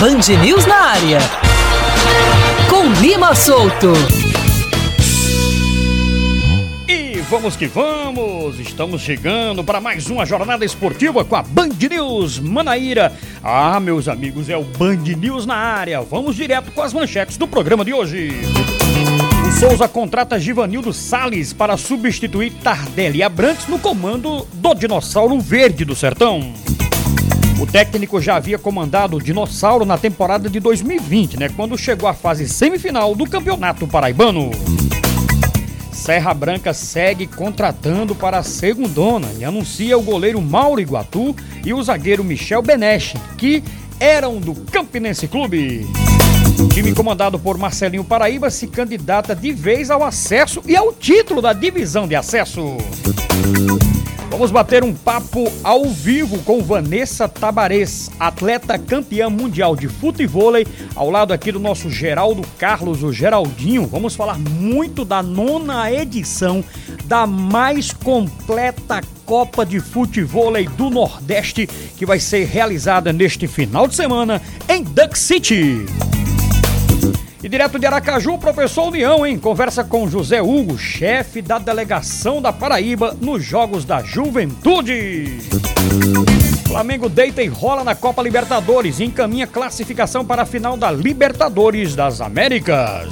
Band News na área. Com Lima Solto. E vamos que vamos! Estamos chegando para mais uma jornada esportiva com a Band News Manaíra. Ah, meus amigos, é o Band News na área. Vamos direto com as manchetes do programa de hoje. O Souza contrata Givanildo Sales para substituir Tardelli Abrantes no comando do Dinossauro Verde do Sertão. O técnico já havia comandado o Dinossauro na temporada de 2020, né, quando chegou à fase semifinal do Campeonato Paraibano. Serra Branca segue contratando para a segundona e anuncia o goleiro Mauro Iguatu e o zagueiro Michel Beneche, que eram do Campinense Clube. O time comandado por Marcelinho Paraíba se candidata de vez ao acesso e ao título da divisão de acesso. Vamos bater um papo ao vivo com Vanessa Tabares, atleta campeã mundial de futebol, ao lado aqui do nosso Geraldo Carlos, o Geraldinho. Vamos falar muito da nona edição da mais completa Copa de Futebol do Nordeste, que vai ser realizada neste final de semana em Duck City. E direto de Aracaju, o professor União, hein? Conversa com José Hugo, chefe da delegação da Paraíba nos Jogos da Juventude. Flamengo deita e rola na Copa Libertadores e encaminha classificação para a final da Libertadores das Américas.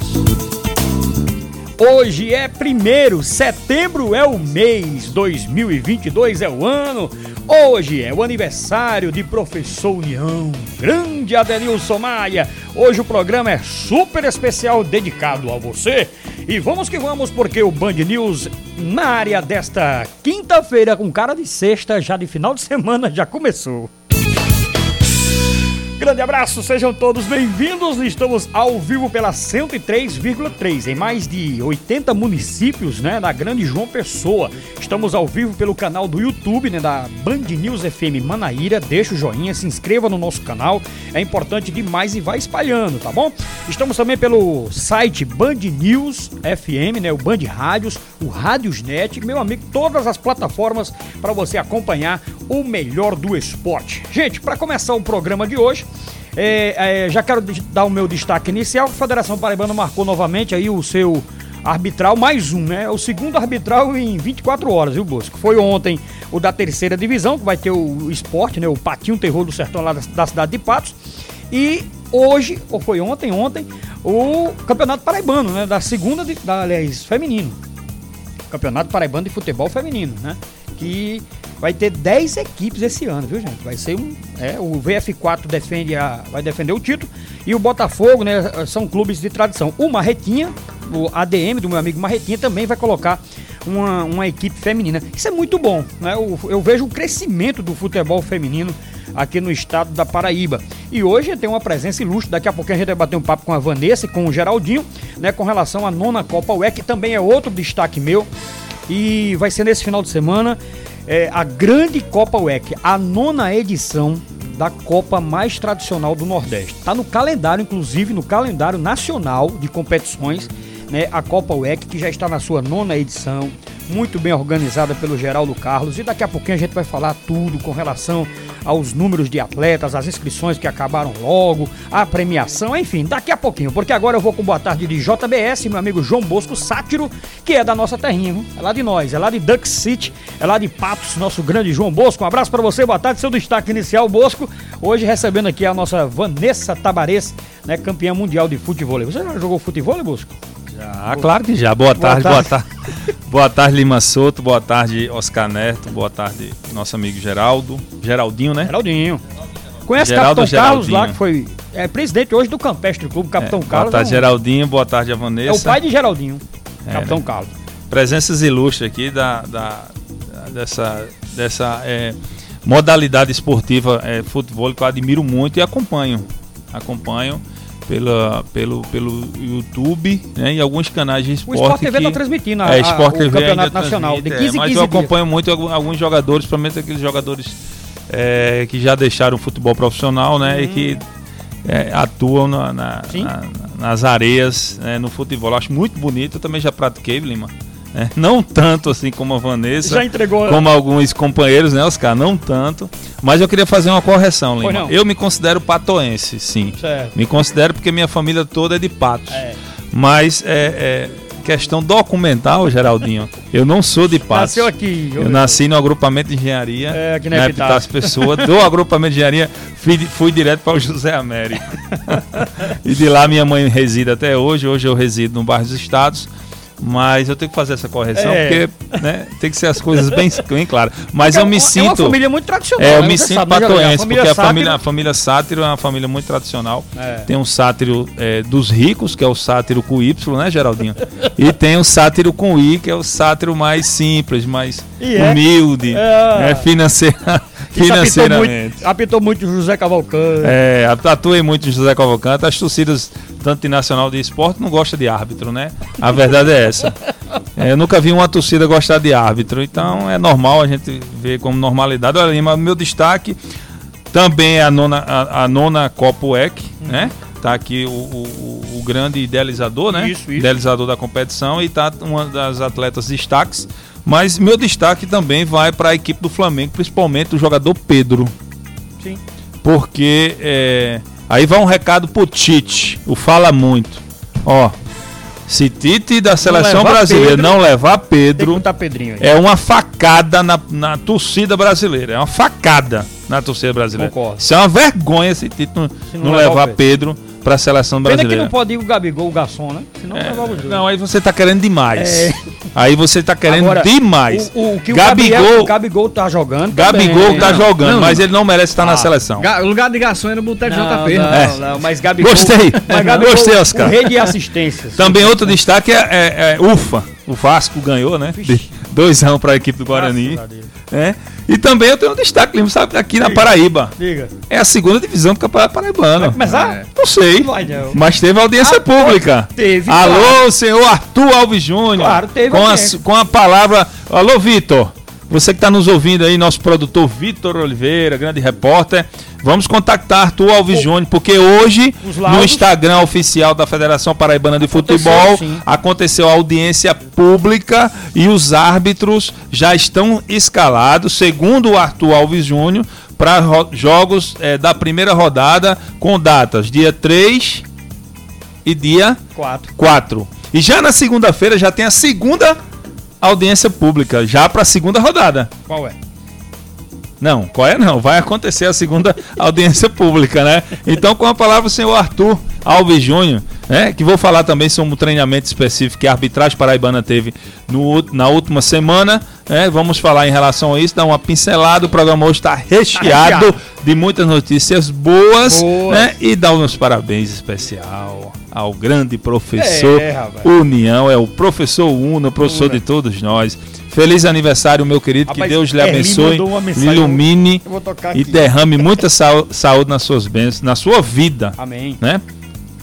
Hoje é primeiro, setembro é o mês, 2022 é o ano. Hoje é o aniversário de Professor União, grande Adenilson Maia. Hoje o programa é super especial dedicado a você. E vamos que vamos, porque o Band News na área desta quinta-feira, com cara de sexta, já de final de semana, já começou. Grande abraço, sejam todos bem-vindos. Estamos ao vivo pela 103,3 em mais de 80 municípios, né, da Grande João Pessoa. Estamos ao vivo pelo canal do YouTube, né, da Band News FM Manaíra. Deixa o joinha, se inscreva no nosso canal. É importante demais e vai espalhando, tá bom? Estamos também pelo site Band News FM, né, o Band Rádios, o Rádiosnet, meu amigo, todas as plataformas para você acompanhar o melhor do esporte. Gente, para começar o programa de hoje, é, é, já quero dar o meu destaque inicial. A Federação Paraibana marcou novamente aí o seu arbitral, mais um, né? O segundo arbitral em 24 horas, viu, Bosco? Foi ontem o da terceira divisão, que vai ter o esporte, né? O Patinho Terror do Sertão lá da, da cidade de Patos. E hoje, ou foi ontem, ontem, o Campeonato Paraibano, né? Da segunda, de, da, aliás, feminino. Campeonato Paraibano de Futebol Feminino, né? Que vai ter 10 equipes esse ano, viu, gente? Vai ser um. É, o VF4 defende a, vai defender o título e o Botafogo, né? São clubes de tradição. O Marretinha, o ADM do meu amigo Marretinha, também vai colocar uma, uma equipe feminina. Isso é muito bom, né? Eu, eu vejo o crescimento do futebol feminino aqui no estado da Paraíba. E hoje tem uma presença ilustre. Daqui a pouco a gente vai bater um papo com a Vanessa e com o Geraldinho, né? Com relação à nona Copa UE, que também é outro destaque meu. E vai ser nesse final de semana é, a grande Copa UEC, a nona edição da Copa mais tradicional do Nordeste. Está no calendário, inclusive no calendário nacional de competições, né, a Copa UEC, que já está na sua nona edição, muito bem organizada pelo Geraldo Carlos. E daqui a pouquinho a gente vai falar tudo com relação aos números de atletas, as inscrições que acabaram logo, a premiação, enfim, daqui a pouquinho, porque agora eu vou com boa tarde de JBS, meu amigo João Bosco Sátiro, que é da nossa terrinha, é lá de nós, é lá de Duck City, é lá de Patos, nosso grande João Bosco. Um abraço para você, boa tarde, seu destaque inicial, Bosco. Hoje recebendo aqui a nossa Vanessa Tabares, né, campeã mundial de futebol. Você já jogou futebol, Bosco? Já, claro que já. Boa, boa tarde, tarde, boa tarde. boa tarde, Lima Souto. Boa tarde, Oscar Neto. Boa tarde, nosso amigo Geraldo. Geraldinho, né? Geraldinho. Conhece o Capitão Carlos lá, que foi é, presidente hoje do Campestre Clube, Capitão é, Carlos. Boa tarde, é. Geraldinho. Boa tarde, a Vanessa. É o pai de Geraldinho, é, Capitão né? Carlos. Presenças ilustres aqui da, da, da dessa, dessa é, modalidade esportiva é, futebol que eu admiro muito e acompanho. Acompanho pela, pelo, pelo YouTube né, e alguns canais de esporte. O Sport TV está transmitindo a, é, Sport TV o Campeonato Nacional de 15 é, Mas 15 eu acompanho dias. muito alguns jogadores, principalmente aqueles jogadores é, que já deixaram o futebol profissional né, hum. e que é, atuam na, na, na, nas areias né, no futebol. acho muito bonito, eu também já pratiquei, Lima. Né? Não tanto assim como a Vanessa. Já entregou. Como alguns companheiros, né, Oscar? Não tanto. Mas eu queria fazer uma correção, Lima. Eu me considero patoense, sim. Certo. Me considero porque minha família toda é de patos. É. Mas é, é questão documental, Geraldinho. Eu não sou de patos. Nasceu aqui. Eu nasci no agrupamento de engenharia, É, aqui na na. Epitácio Pessoa. Do agrupamento de engenharia, fui, fui direto para o José Américo. e de lá minha mãe reside até hoje. Hoje eu resido no bairro dos Estados. Mas eu tenho que fazer essa correção, É. porque né, tem que ser as coisas bem, bem claras. Mas eu me É uma sinto. família muito tradicional. É, eu né? me Você sinto sabe, né, patoense, porque a família, a família Sátiro é uma família muito tradicional. É. Tem um sátiro é, dos ricos, que é o sátiro com Y, né, Geraldinho? e tem o sátiro com I, que é o sátiro mais simples, mais é? humilde, É. né, financeira, Isso apitou financeiramente. muito, apitou muito José Cavalcante. É, atuei muito José Cavalcante. As torcidas, tanto de nacional de esporte, não gostam de árbitro, né? A verdade é essa. É, eu nunca vi uma torcida gostar de árbitro, então é normal a gente ver como normalidade. Olha, Lima, meu destaque também é a nona, a, a nona Copa UEC, né? Tá aqui o, o- o grande idealizador, né? Isso, isso. Idealizador da competição e tá uma das atletas destaques. Mas meu destaque também vai para a equipe do Flamengo, principalmente o jogador Pedro Sim. porque é, aí vai um recado pro Tite, o fala muito. Ó, se Tite da seleção levar brasileira Pedro, não levar Pedro, é uma facada na, na torcida brasileira. É uma facada na torcida brasileira. Concordo. Isso é uma vergonha se Tite não, Se não não levar levar Pedro para a seleção Pena que brasileira. não pode ir o Gabigol, o garçom, né? Senão É, os dois. não, aí você tá querendo demais. É. Aí você tá querendo Agora, demais. O, o que Gabigol, o Gabriel, o Gabigol tá jogando. Gabigol também. tá Não, jogando, não, mas ele não merece estar na Ah, seleção. Ga- O lugar de garçom é no Boteco JP. não, É. não, mas Gabigol. Gostei. Mas Gabigol, Gostei, Oscar. O rei de assistências. Também outro destaque é, é- é Ufa. O Vasco ganhou, né? De 2x1 para a equipe do Guarani. Graças a Deus. É. E também eu tenho um destaque, Lima, sabe, aqui na Paraíba. Diga. É a segunda divisão do Campeonato Paraibano. Vai começar? Não sei. Vai não. Mas teve audiência Ah, pública. teve, Alô, claro. senhor Arthur Alves Júnior. Claro, teve com a, com a palavra. Alô, Vitor. Você que está nos ouvindo aí, nosso produtor Vitor Oliveira, grande repórter. Vamos contactar Arthur Alves Júnior, porque hoje, no Instagram oficial da Federação Paraibana de Aconteceu, Futebol, sim. aconteceu a audiência pública e os árbitros já estão escalados, segundo o Arthur Alves Júnior, para jogos eh, da primeira rodada com datas dia 3 e dia Quatro. 4. E já na segunda-feira já tem a segunda audiência pública, já para a segunda rodada. Qual é? Não, qual é não? Vai acontecer a segunda audiência pública, né? Então, com a palavra o senhor Arthur Alves Júnior, né? Que vou falar também sobre um treinamento específico que a arbitragem paraibana teve no, na última semana, né? Vamos falar em relação a isso, dar uma pincelada. O programa hoje está recheado, recheado. De muitas notícias boas, Boas. né? E dar meus parabéns especial ao grande professor É. União, é o professor Uno, professor Una. de todos nós. Feliz aniversário, meu querido. que Rapaz, Deus lhe abençoe, lhe ilumine e derrame muita saúde nas suas bênçãos, na sua vida, Amém. né?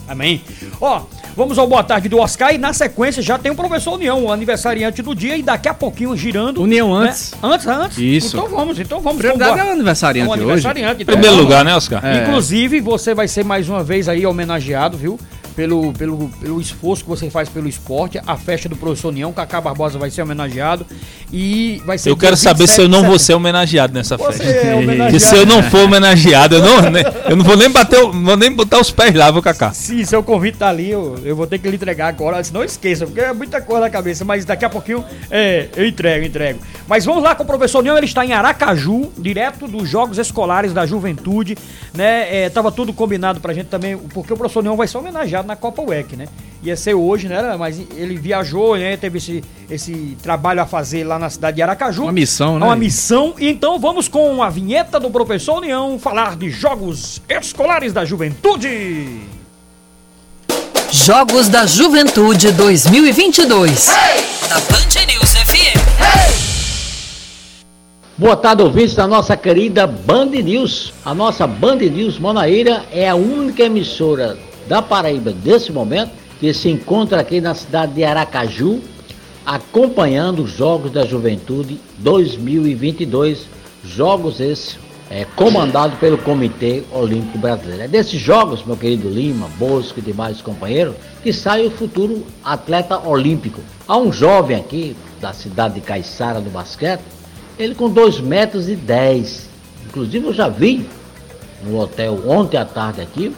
Amém. Ó, vamos ao boa tarde do Oscar e na sequência já tem o professor União, o aniversariante do dia, e daqui a pouquinho girando. União né? antes. Antes, antes? Isso. Então vamos, então vamos. Prioridade Vamos é o aniversariante É o hoje. aniversariante. Então primeiro vamos. lugar, né, Oscar? É. Inclusive, você vai ser mais uma vez aí homenageado, viu? Pelo, pelo, pelo esforço que você faz pelo esporte. A festa do professor União, Cacá Barbosa vai ser homenageado. E vai ser Eu quero saber se eu 27 não vou ser homenageado nessa Você festa. é homenageado. Porque se eu não for homenageado, eu não, ne- eu não vou nem bater, vou nem botar os pés lá, viu, Cacá? Se seu convite tá ali, eu, eu vou ter que lhe entregar agora. Não esqueça, porque é muita coisa na cabeça. Mas daqui a pouquinho é, eu entrego, entrego. Mas vamos lá com o professor União. Ele está em Aracaju, direto dos Jogos Escolares da Juventude. Né? É, tava tudo combinado pra gente também, porque o professor União vai ser homenageado na Copa UEC, né? Ia ser hoje, né? Mas ele viajou, né? Teve esse, esse trabalho a fazer lá na cidade de Aracaju. Uma missão, É né? Uma missão. Então vamos com a vinheta do professor União falar de Jogos Escolares da Juventude. Jogos da Juventude 2022. Da Band News FM. Boa tarde, ouvintes da nossa querida Band News. A nossa Band News Manaíra é a única emissora da Paraíba desse momento que se encontra aqui na cidade de Aracaju, acompanhando os Jogos da Juventude 2022. Jogos esses é, comandado pelo Comitê Olímpico Brasileiro. É desses jogos, meu querido Lima, Bosco e demais companheiros, que sai o futuro atleta olímpico. Há um jovem aqui, da cidade de Caiçara, do basquete, ele com 2 metros e 10. Inclusive eu já vi no hotel ontem à tarde aqui,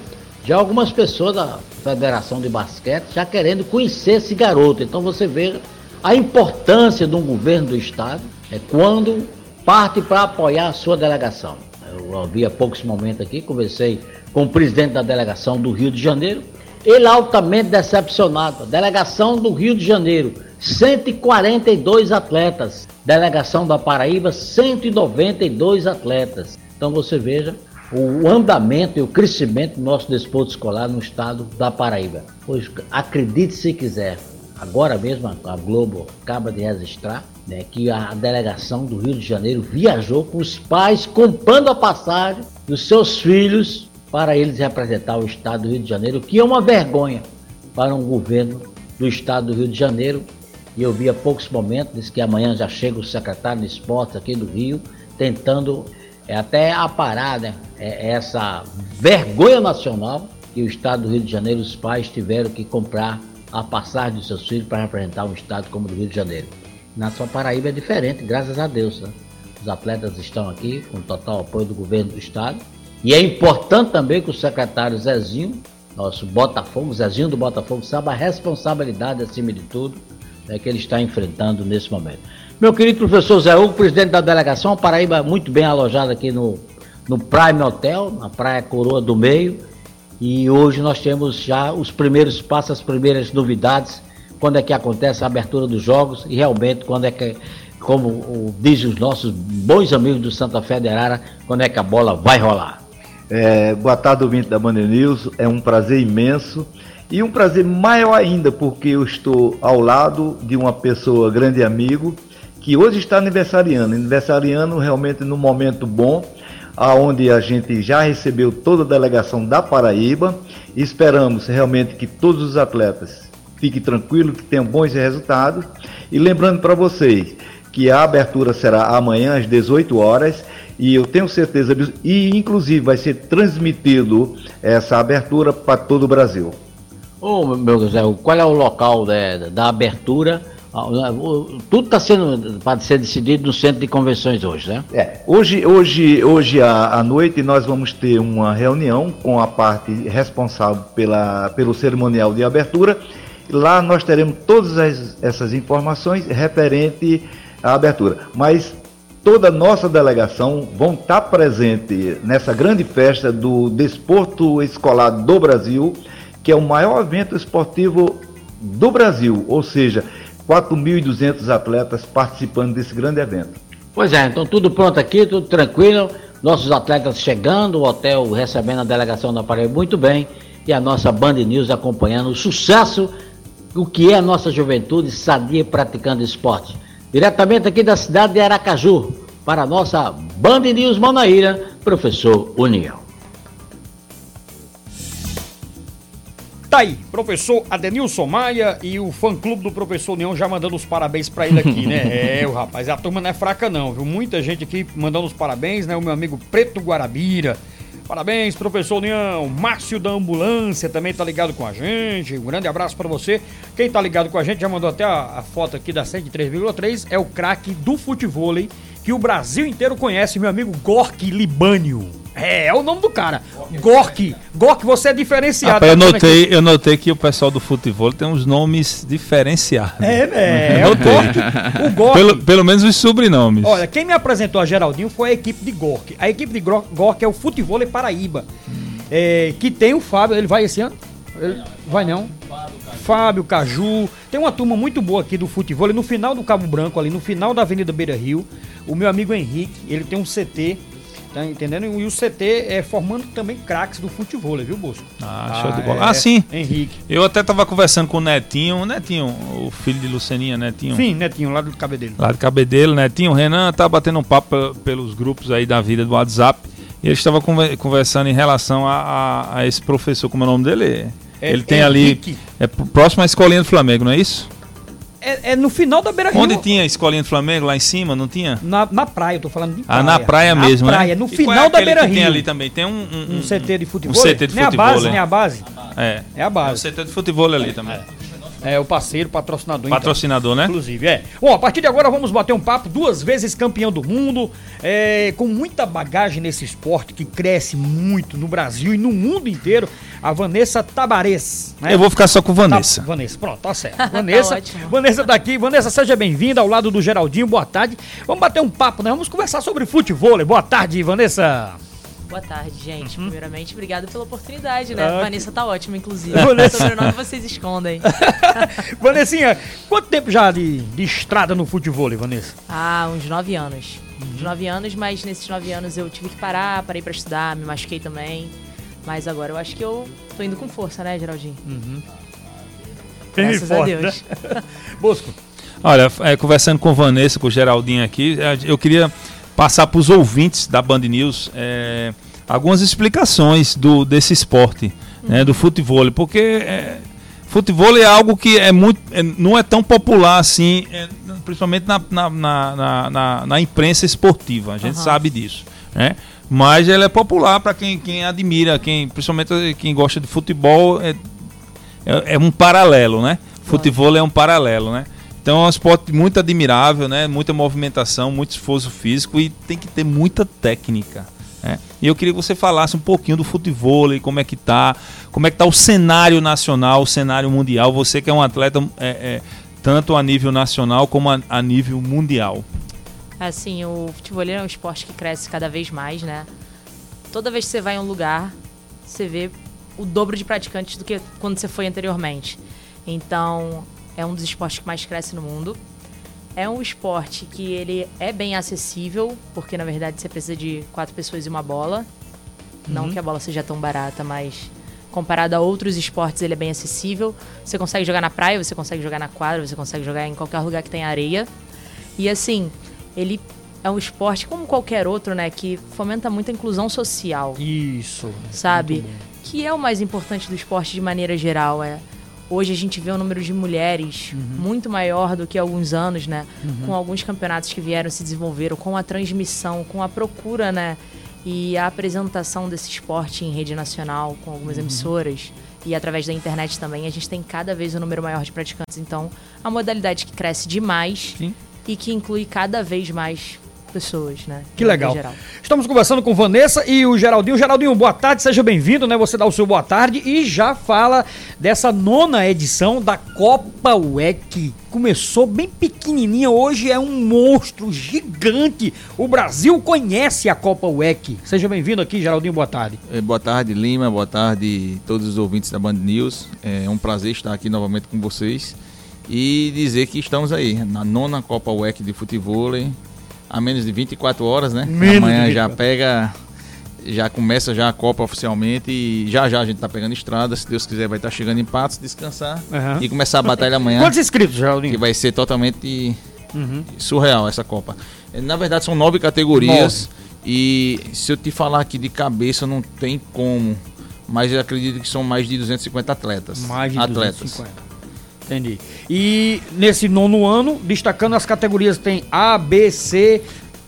já algumas pessoas da Federação de Basquete já querendo conhecer esse garoto. Então você vê a importância de um governo do estado é quando parte para apoiar a sua delegação. Eu há poucos momentos aqui, conversei com o presidente da delegação do Rio de Janeiro, ele altamente decepcionado. Delegação do Rio de Janeiro, 142 atletas. Delegação da Paraíba, 192 atletas. Então você veja o andamento e o crescimento do nosso desporto escolar no estado da Paraíba. Pois acredite se quiser, agora mesmo a Globo acaba de registrar né, que a delegação do Rio de Janeiro viajou com os pais comprando a passagem dos seus filhos para eles representar o estado do Rio de Janeiro, que é uma vergonha para um governo do estado do Rio de Janeiro. E eu vi há poucos momentos, disse que amanhã já chega o secretário de esportes aqui do Rio, tentando é, até aparar né, é, essa vergonha nacional que o estado do Rio de Janeiro, os pais tiveram que comprar a passagem dos seus filhos para representar um estado como o do Rio de Janeiro. Na sua Paraíba é diferente, graças a Deus. Né? Os atletas estão aqui com total apoio do governo do estado. E é importante também que o secretário Zezinho, nosso Botafogo, Zezinho do Botafogo, saiba a responsabilidade acima de tudo né, que ele está enfrentando nesse momento. Meu querido professor Zé Hugo, presidente da delegação, Paraíba muito bem alojado aqui no, no Prime Hotel, na Praia Coroa do Meio. E hoje nós temos já os primeiros passos, as primeiras novidades quando é que acontece a abertura dos jogos e realmente quando é que, como dizem os nossos bons amigos do Santa Fé de Arara, quando é que a bola vai rolar. É, boa tarde, ouvinte da Banda News. É um prazer imenso e um prazer maior ainda porque eu estou ao lado de uma pessoa grande amigo que hoje está aniversariando, aniversariando realmente num momento bom, aonde a gente já recebeu toda a delegação da Paraíba. Esperamos realmente que todos os atletas fique tranquilo que tenham bons resultados. E lembrando para vocês que a abertura será amanhã às 18 horas e eu tenho certeza e inclusive vai ser transmitido essa abertura para todo o Brasil. Ô, meu José, qual é o local né, da abertura? Ah, tudo está sendo para ser decidido no centro de convenções hoje, né? É, hoje, hoje, hoje à, à noite nós vamos ter uma reunião com a parte responsável pela, pelo cerimonial de abertura Lá nós teremos todas as, essas informações referente à abertura. Mas toda a nossa delegação vão estar presente nessa grande festa do Desporto Escolar do Brasil, que é o maior evento esportivo do Brasil, ou seja, 4.200 atletas participando desse grande evento. Pois é, então tudo pronto aqui, tudo tranquilo, nossos atletas chegando, o hotel recebendo a delegação da Paraíba muito bem e a nossa Band News acompanhando o sucesso o que é a nossa juventude sadia praticando esporte. Diretamente aqui da cidade de Aracaju, para a nossa Band News Manaíra, professor União. Tá aí, professor Adenilson Maia e o fã-clube do professor União já mandando os parabéns para ele aqui, né? É, o rapaz, a turma não é fraca não, viu? Muita gente aqui mandando os parabéns, né? O meu amigo Preto Guarabira, Parabéns, professor União. Márcio da Ambulância também tá ligado com a gente. Um grande abraço para você. Quem tá ligado com a gente já mandou até a, a foto aqui da 103,3. É o craque do futebol que o Brasil inteiro conhece, meu amigo Gork Libânio. É, é o nome do cara. Gork. Gork, você é diferenciado. Rapaz, eu, notei, eu notei que o pessoal do futebol tem uns nomes diferenciados. É, é, é o Gork. O Gork. Pelo, pelo menos os sobrenomes. Olha, quem me apresentou a Geraldinho foi a equipe de Gork. A equipe de Gork é o Futebol Paraíba. É, que tem o Fábio, ele vai esse ano? Ele, vai não? Fábio, Caju. Tem uma turma muito boa aqui do futebol. No final do Cabo Branco, ali no final da Avenida Beira Rio, o meu amigo Henrique, ele tem um CT Tá entendendo? E o CT é formando também craques do futebol, viu, Bosco? Ah, show ah, de bola. É, ah, sim. Henrique. Eu até tava conversando com o Netinho, o Netinho, o filho de Luceninha, Netinho. Sim, Netinho, lá do Cabedelo. Lá do Cabedelo, Netinho. O Renan tá batendo um papo pelos grupos aí da vida do WhatsApp. E ele estava conversando em relação a, a, a, esse professor, como é o nome dele? É, ele tem Henrique. ali. É próximo à escolinha do Flamengo, não é isso? É, é no final da Beira Rio. Onde tinha a escolinha do Flamengo, lá em cima, não tinha? Na, na praia, eu tô falando de praia. Ah, na praia mesmo, na né? praia, no E qual final é da aquele Beira que Rio. Tem ali também, tem um... Um CT de futebol. Um CT de nem futebol, a base, né? nem a base. É. É a base. Um CT de futebol ali também. É o parceiro, patrocinador. então. Patrocinador, né? Inclusive, é. Bom, a partir de agora vamos bater um papo, duas vezes campeão do mundo, é, com muita bagagem nesse esporte que cresce muito no Brasil e no mundo inteiro, a Vanessa Tabares. né? Eu vou ficar só com Vanessa. Tá, Vanessa, pronto, tá certo. Vanessa, ótimo. Vanessa tá aqui. Vanessa, seja bem-vinda ao lado do Geraldinho. Boa tarde. Vamos bater um papo, né? Vamos conversar sobre futebol. Boa tarde, Vanessa. Boa tarde, gente. Primeiramente, obrigado pela oportunidade, né? Ah, Vanessa tá ótima, inclusive. Vanessa. O sobrenome vocês escondem. Vanessinha, quanto tempo já de, de estrada no futebol, Vanessa? Ah, uns nove anos. Uns nove anos, mas nesses nove anos eu tive que parar, parei pra estudar, me machuquei também. Mas agora eu acho que eu tô indo com força, né, Geraldinho? E Graças a forte, Deus. né? Bosco. Olha, é, conversando com Vanessa, com o Geraldinho aqui, é, eu queria passar para os ouvintes da Band News é, algumas explicações do, desse esporte, né, do futebol, porque é, futebol é algo que é muito, é, não é tão popular assim, é, principalmente na, na, na, na- na- imprensa esportiva, a gente Aham. sabe disso, né? Mas ele é popular para quem, quem admira, quem, principalmente quem gosta de futebol, é, é, é um paralelo, né? Futebol é um paralelo, né? Então é um esporte muito admirável, né? Muita movimentação, muito esforço físico e tem que ter muita técnica. né? E eu queria que você falasse um pouquinho do futebol, como é que tá, como é que tá o cenário nacional, o cenário mundial. Você que é um atleta é, é, tanto a nível nacional como a, a nível mundial. Assim, o futebol é um esporte que cresce cada vez mais, né? Toda vez que você vai em um lugar, você vê o dobro de praticantes do que quando você foi anteriormente. Então, é um dos esportes que mais cresce no mundo. É um esporte que ele é bem acessível, porque na verdade você precisa de quatro pessoas e uma bola. Não que a bola seja tão barata, mas comparado a outros esportes, ele é bem acessível. Você consegue jogar na praia, você consegue jogar na quadra, você consegue jogar em qualquer lugar que tenha areia. E assim, ele é um esporte como qualquer outro, né, que fomenta muito a inclusão social, Isso. sabe? Que é o mais importante do esporte de maneira geral, é Hoje a gente vê um número de mulheres muito maior do que há alguns anos, né? Com alguns campeonatos que vieram se desenvolveram, com a transmissão, com a procura, né? E a apresentação desse esporte em rede nacional, com algumas emissoras e através da internet também, a gente tem cada vez um número maior de praticantes. Então, a modalidade que cresce demais Sim. e que inclui cada vez mais pessoas, né? Que legal. Estamos conversando com Vanessa e o Geraldinho. Geraldinho, boa tarde, seja bem-vindo, né? Você dá o seu boa tarde e já fala dessa nona edição da Copa WEC. Começou bem pequenininha, hoje é um monstro gigante. O Brasil conhece a Copa WEC. Seja bem-vindo aqui, Geraldinho, boa tarde. Eh, Boa tarde, Lima. Boa tarde, todos os ouvintes da Band News. É um prazer estar aqui novamente com vocês e dizer que estamos aí na nona Copa WEC de futebol, a menos de 24 horas, né? Menos Amanhã 24. já pega, já começa já a Copa oficialmente e já já a gente tá pegando estrada. Se Deus quiser, vai estar chegando em Patos, descansar Aham. e começar a batalha amanhã. Quantos inscritos, Que Geraldinho? vai ser totalmente Uhum. surreal essa Copa. Na verdade, são nove categorias. E se eu te falar aqui de cabeça, não tem como. Mas eu acredito que são mais de 250 atletas. Mais de atletas. 250. Entendi. E nesse nono ano, destacando as categorias, tem A, B, C,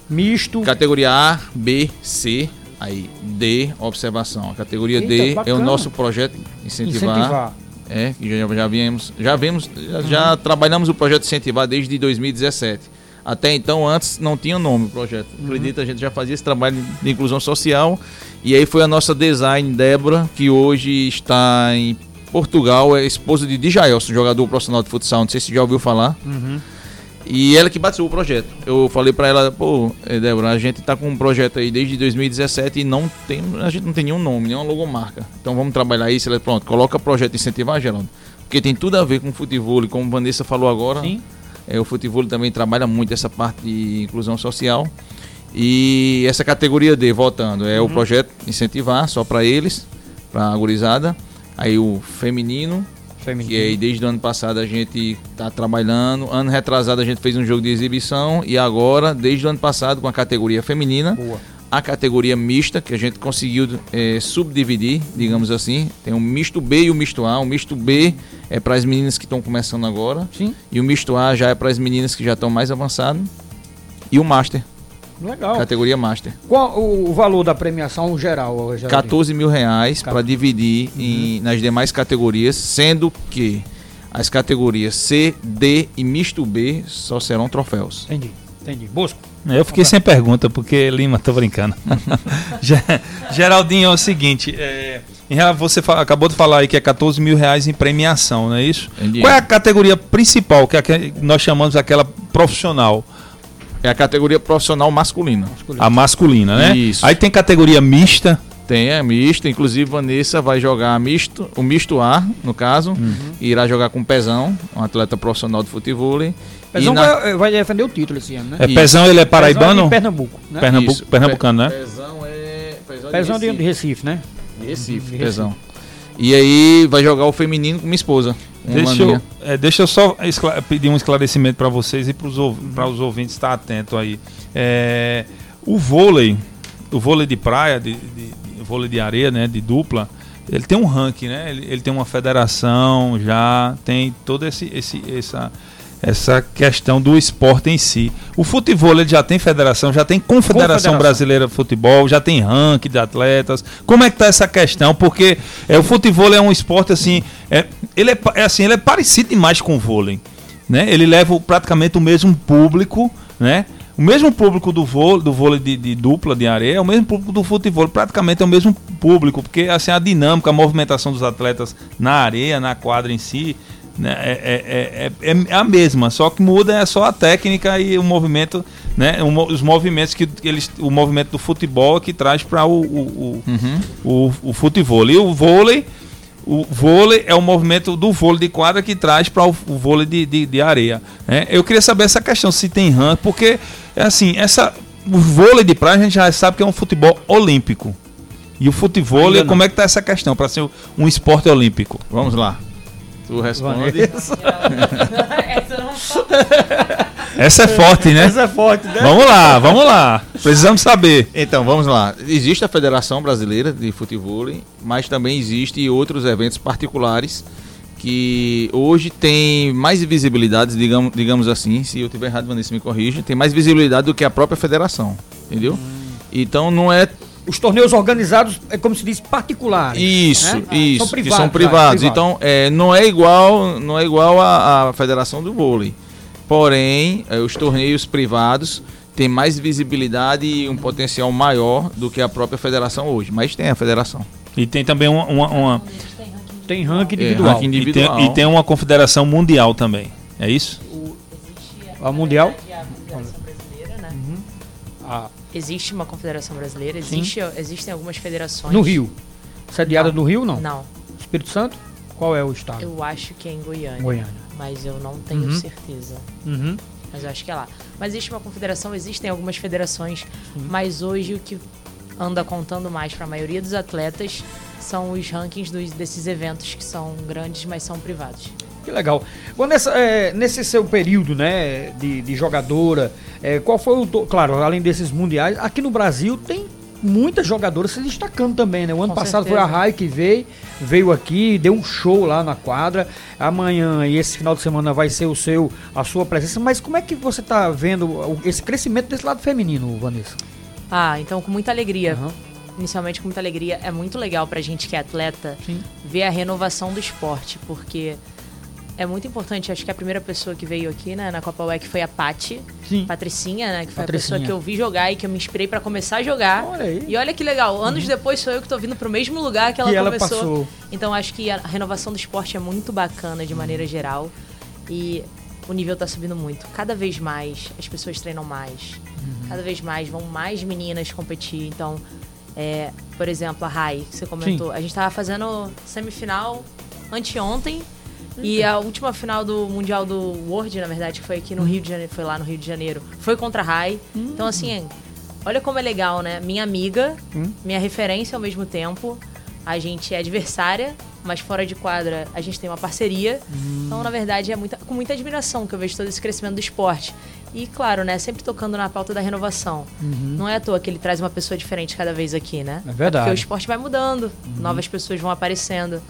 misto. Categoria A, B, C. Aí, D, observação. A categoria Eita, D é bacana. o nosso projeto incentivar. Incentivar. É, já, já vimos, já vimos, já, já trabalhamos o projeto incentivar desde 2017. Até então, antes não tinha nome o projeto. Acredita, a gente já fazia esse trabalho de inclusão social. E aí foi a nossa design, Débora, que hoje está em Portugal, é esposa de Djaelson, jogador profissional de futsal. Não sei se já ouviu falar. E ela que bateu o projeto. Eu falei pra ela, pô, eh, Débora, a gente tá com um projeto aí desde 2017 e não tem, a gente não tem nenhum nome, nenhuma logomarca. Então vamos trabalhar isso. Ela, pronto, coloca projeto incentivar, Geraldo. Porque tem tudo a ver com futebol, e como a Vanessa falou agora. Sim. É, o futebol também trabalha muito essa parte de inclusão social. E essa categoria D, voltando, é o projeto incentivar só para eles, para a gurizada. Aí o feminino, Feminino. que aí desde o ano passado a gente tá trabalhando. Ano retrasado a gente fez um jogo de exibição e agora, desde o ano passado, com a categoria feminina, Boa. a categoria mista, que a gente conseguiu é, subdividir, digamos assim. Tem o misto B e o misto A. O misto B é para as meninas que estão começando agora. Sim. E o misto A já é para as meninas que já estão mais avançadas. E o Master, Legal. categoria Master. Qual o valor da premiação geral, Geraldinho? 14 mil reais para dividir em, nas demais categorias, sendo que as categorias C, D e misto B só serão troféus. Entendi, entendi. Bosco. Eu fiquei sem pergunta, porque Lima, tô brincando. Ge- Geraldinho, é o seguinte, é, você acabou de falar aí que é 14 mil reais em premiação, não é isso? Entendi. Qual é a categoria principal, que é a que nós chamamos aquela profissional, É a categoria profissional masculina. a masculina, né? Isso. Aí tem categoria mista, Tem a mista, inclusive Vanessa vai jogar misto, o misto A, no caso, Uhum. e irá jogar com Pezão, um atleta profissional de futebol. Pezão na- vai, vai defender o título esse ano, né? é. Pezão, ele é paraibano? Pezão de Pernambuco, né? Pernambuco, Isso. pernambucano, né? Pezão é. Pezão, Pezão de, de Recife. Recife, né? De Recife, De Pezão. E aí vai jogar o feminino com minha esposa. Uma Deixa eu, é, deixa eu só pedir um esclarecimento para vocês e para os ouvintes estar atentos aí. É, o vôlei, o vôlei de praia, de, de- de- vôlei de areia, né, de dupla, ele tem um ranking, né? Ele, ele tem uma federação já, tem toda esse, esse, essa, essa questão do esporte em si. O futebol ele já tem federação, já tem confederação, Confederação. brasileira de futebol, já tem ranking de atletas. Como é que tá essa questão? Porque é, o futebol é um esporte assim, é, ele é, é assim, ele é parecido demais com o vôlei, né? Ele leva praticamente o mesmo público, né? O mesmo público do vôlei, do vôlei de, de dupla de areia é o mesmo público do futebol, praticamente é o mesmo público, porque assim a dinâmica, a movimentação dos atletas na areia, na quadra em si, é, é- é- é- é a mesma, só que muda é só a técnica e o movimento, né, os movimentos que eles, o movimento do futebol é que traz para o, o, o, o, o futebol. E o vôlei, o vôlei é o movimento do vôlei de quadra que traz para o, o vôlei de, de, de areia. né? Eu queria saber essa questão, se tem ranking, porque é assim, essa, o vôlei de praia a gente já sabe que é um futebol olímpico. E o futebol, como é que tá essa questão para ser um esporte olímpico? Vamos lá. Tu responde. Essa é forte, né? Essa é forte, né? Vamos lá, vamos lá. Precisamos saber. Então, vamos lá. Existe a Federação Brasileira de Futebol, mas também existem outros eventos particulares que hoje tem mais visibilidade, digamos, digamos assim, se eu tiver errado, Vanessa me corrija, tem mais visibilidade do que a própria federação, entendeu? Então não é Os torneios organizados, é como se diz, particulares. isso, né? isso, São que privados. são vai, privados. privados. Então é, não é igual, não é igual à, à Federação do Vôlei. Porém, é, os torneios privados têm mais visibilidade e um potencial maior do que a própria federação hoje. Mas tem a federação. E tem também uma. uma- uma- Tem ranking É, individual. ranking e, tem, individual. e tem uma confederação mundial também. É isso? A mundial? A Confederação Brasileira, né? Ah, Existe uma confederação brasileira, existe, existem algumas federações. no Rio. Sediada Não. no Rio, não? Não, Espírito Santo? Qual é o estado? eu acho que é em Goiânia. Goiânia. Mas eu não tenho Uhum. certeza. Uhum. Mas eu acho que é lá. Mas existe uma confederação, existem algumas federações, mas hoje o que anda contando mais para a maioria dos atletas são os rankings dos- desses eventos que são grandes, mas são privados. Que legal. Bom, nessa, é, nesse seu período, né, de, de jogadora, é, qual foi o. Claro, além desses mundiais, aqui no Brasil tem muitas jogadoras se destacando também, né? O ano Com passado certeza. foi a Rai que veio, veio aqui, deu um show lá na quadra. Amanhã e esse final de semana vai ser o seu, a sua presença. Mas como é que você tá vendo esse crescimento desse lado feminino, Vanessa? Ah, então com muita alegria. Aham. Inicialmente com muita alegria. É muito legal pra gente que é atleta Sim. ver a renovação do esporte, porque é muito importante. Acho que a primeira pessoa que veio aqui né, na Copa UEC foi a Pati, Sim. Patricinha, né? Que foi Patricinha. a pessoa que eu vi jogar e que eu me inspirei pra começar a jogar. Olha aí. Uhum. E olha que legal, anos depois sou eu que tô vindo pro mesmo lugar que ela Que ela começou. passou. Então acho que a renovação do esporte é muito bacana de maneira geral. E o nível tá subindo muito. Cada vez mais as pessoas treinam mais. Cada vez mais vão mais meninas competir. Então, é, por exemplo, a Rai, que você comentou. A gente tava fazendo semifinal anteontem. E a última final do Mundial do World, na verdade, que foi aqui no Rio de Janeiro, foi lá no Rio de Janeiro, foi contra a Rai. Então, assim, olha como é legal, né? Minha amiga, minha referência ao mesmo tempo. A gente é adversária, mas fora de quadra a gente tem uma parceria. Então, na verdade, é muita, com muita admiração que eu vejo todo esse crescimento do esporte. E claro, né, sempre tocando na pauta da renovação. Não é à toa que ele traz uma pessoa diferente cada vez aqui, né? É verdade. Porque o esporte vai mudando, novas pessoas vão aparecendo.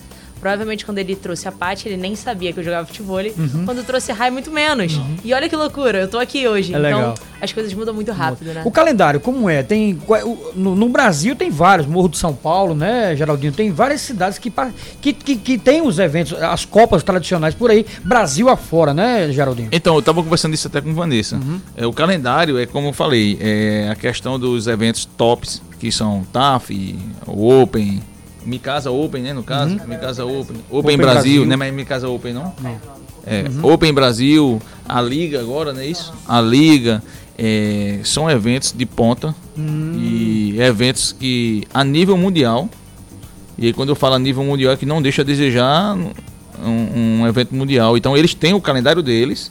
Provavelmente quando ele trouxe a Paty, ele nem sabia que eu jogava futebol. Uhum. Quando trouxe a Rai, muito menos. E olha que loucura, eu tô aqui hoje. É então, legal. as coisas mudam muito rápido, né? O calendário, como é? Tem, o- no, no Brasil tem vários, Morro de São Paulo, né, Geraldinho? Tem várias cidades que, que, que, que tem os eventos, as copas tradicionais por aí, Brasil afora, né, Geraldinho? Então, eu estava conversando isso até com Vanessa. É, o calendário é como eu falei, é a questão dos eventos tops, que são TAF, o Open, Mikasa Open, né, no caso? Mikasa Open. Open, Open Brasil, Brasil. né, mas Mikasa Open não? Não. É, Open Brasil, a Liga agora, não é isso? A Liga, é, são eventos de ponta e eventos que a nível mundial, e aí quando eu falo a nível mundial é que não deixa a desejar um, um evento mundial. Então eles têm o calendário deles.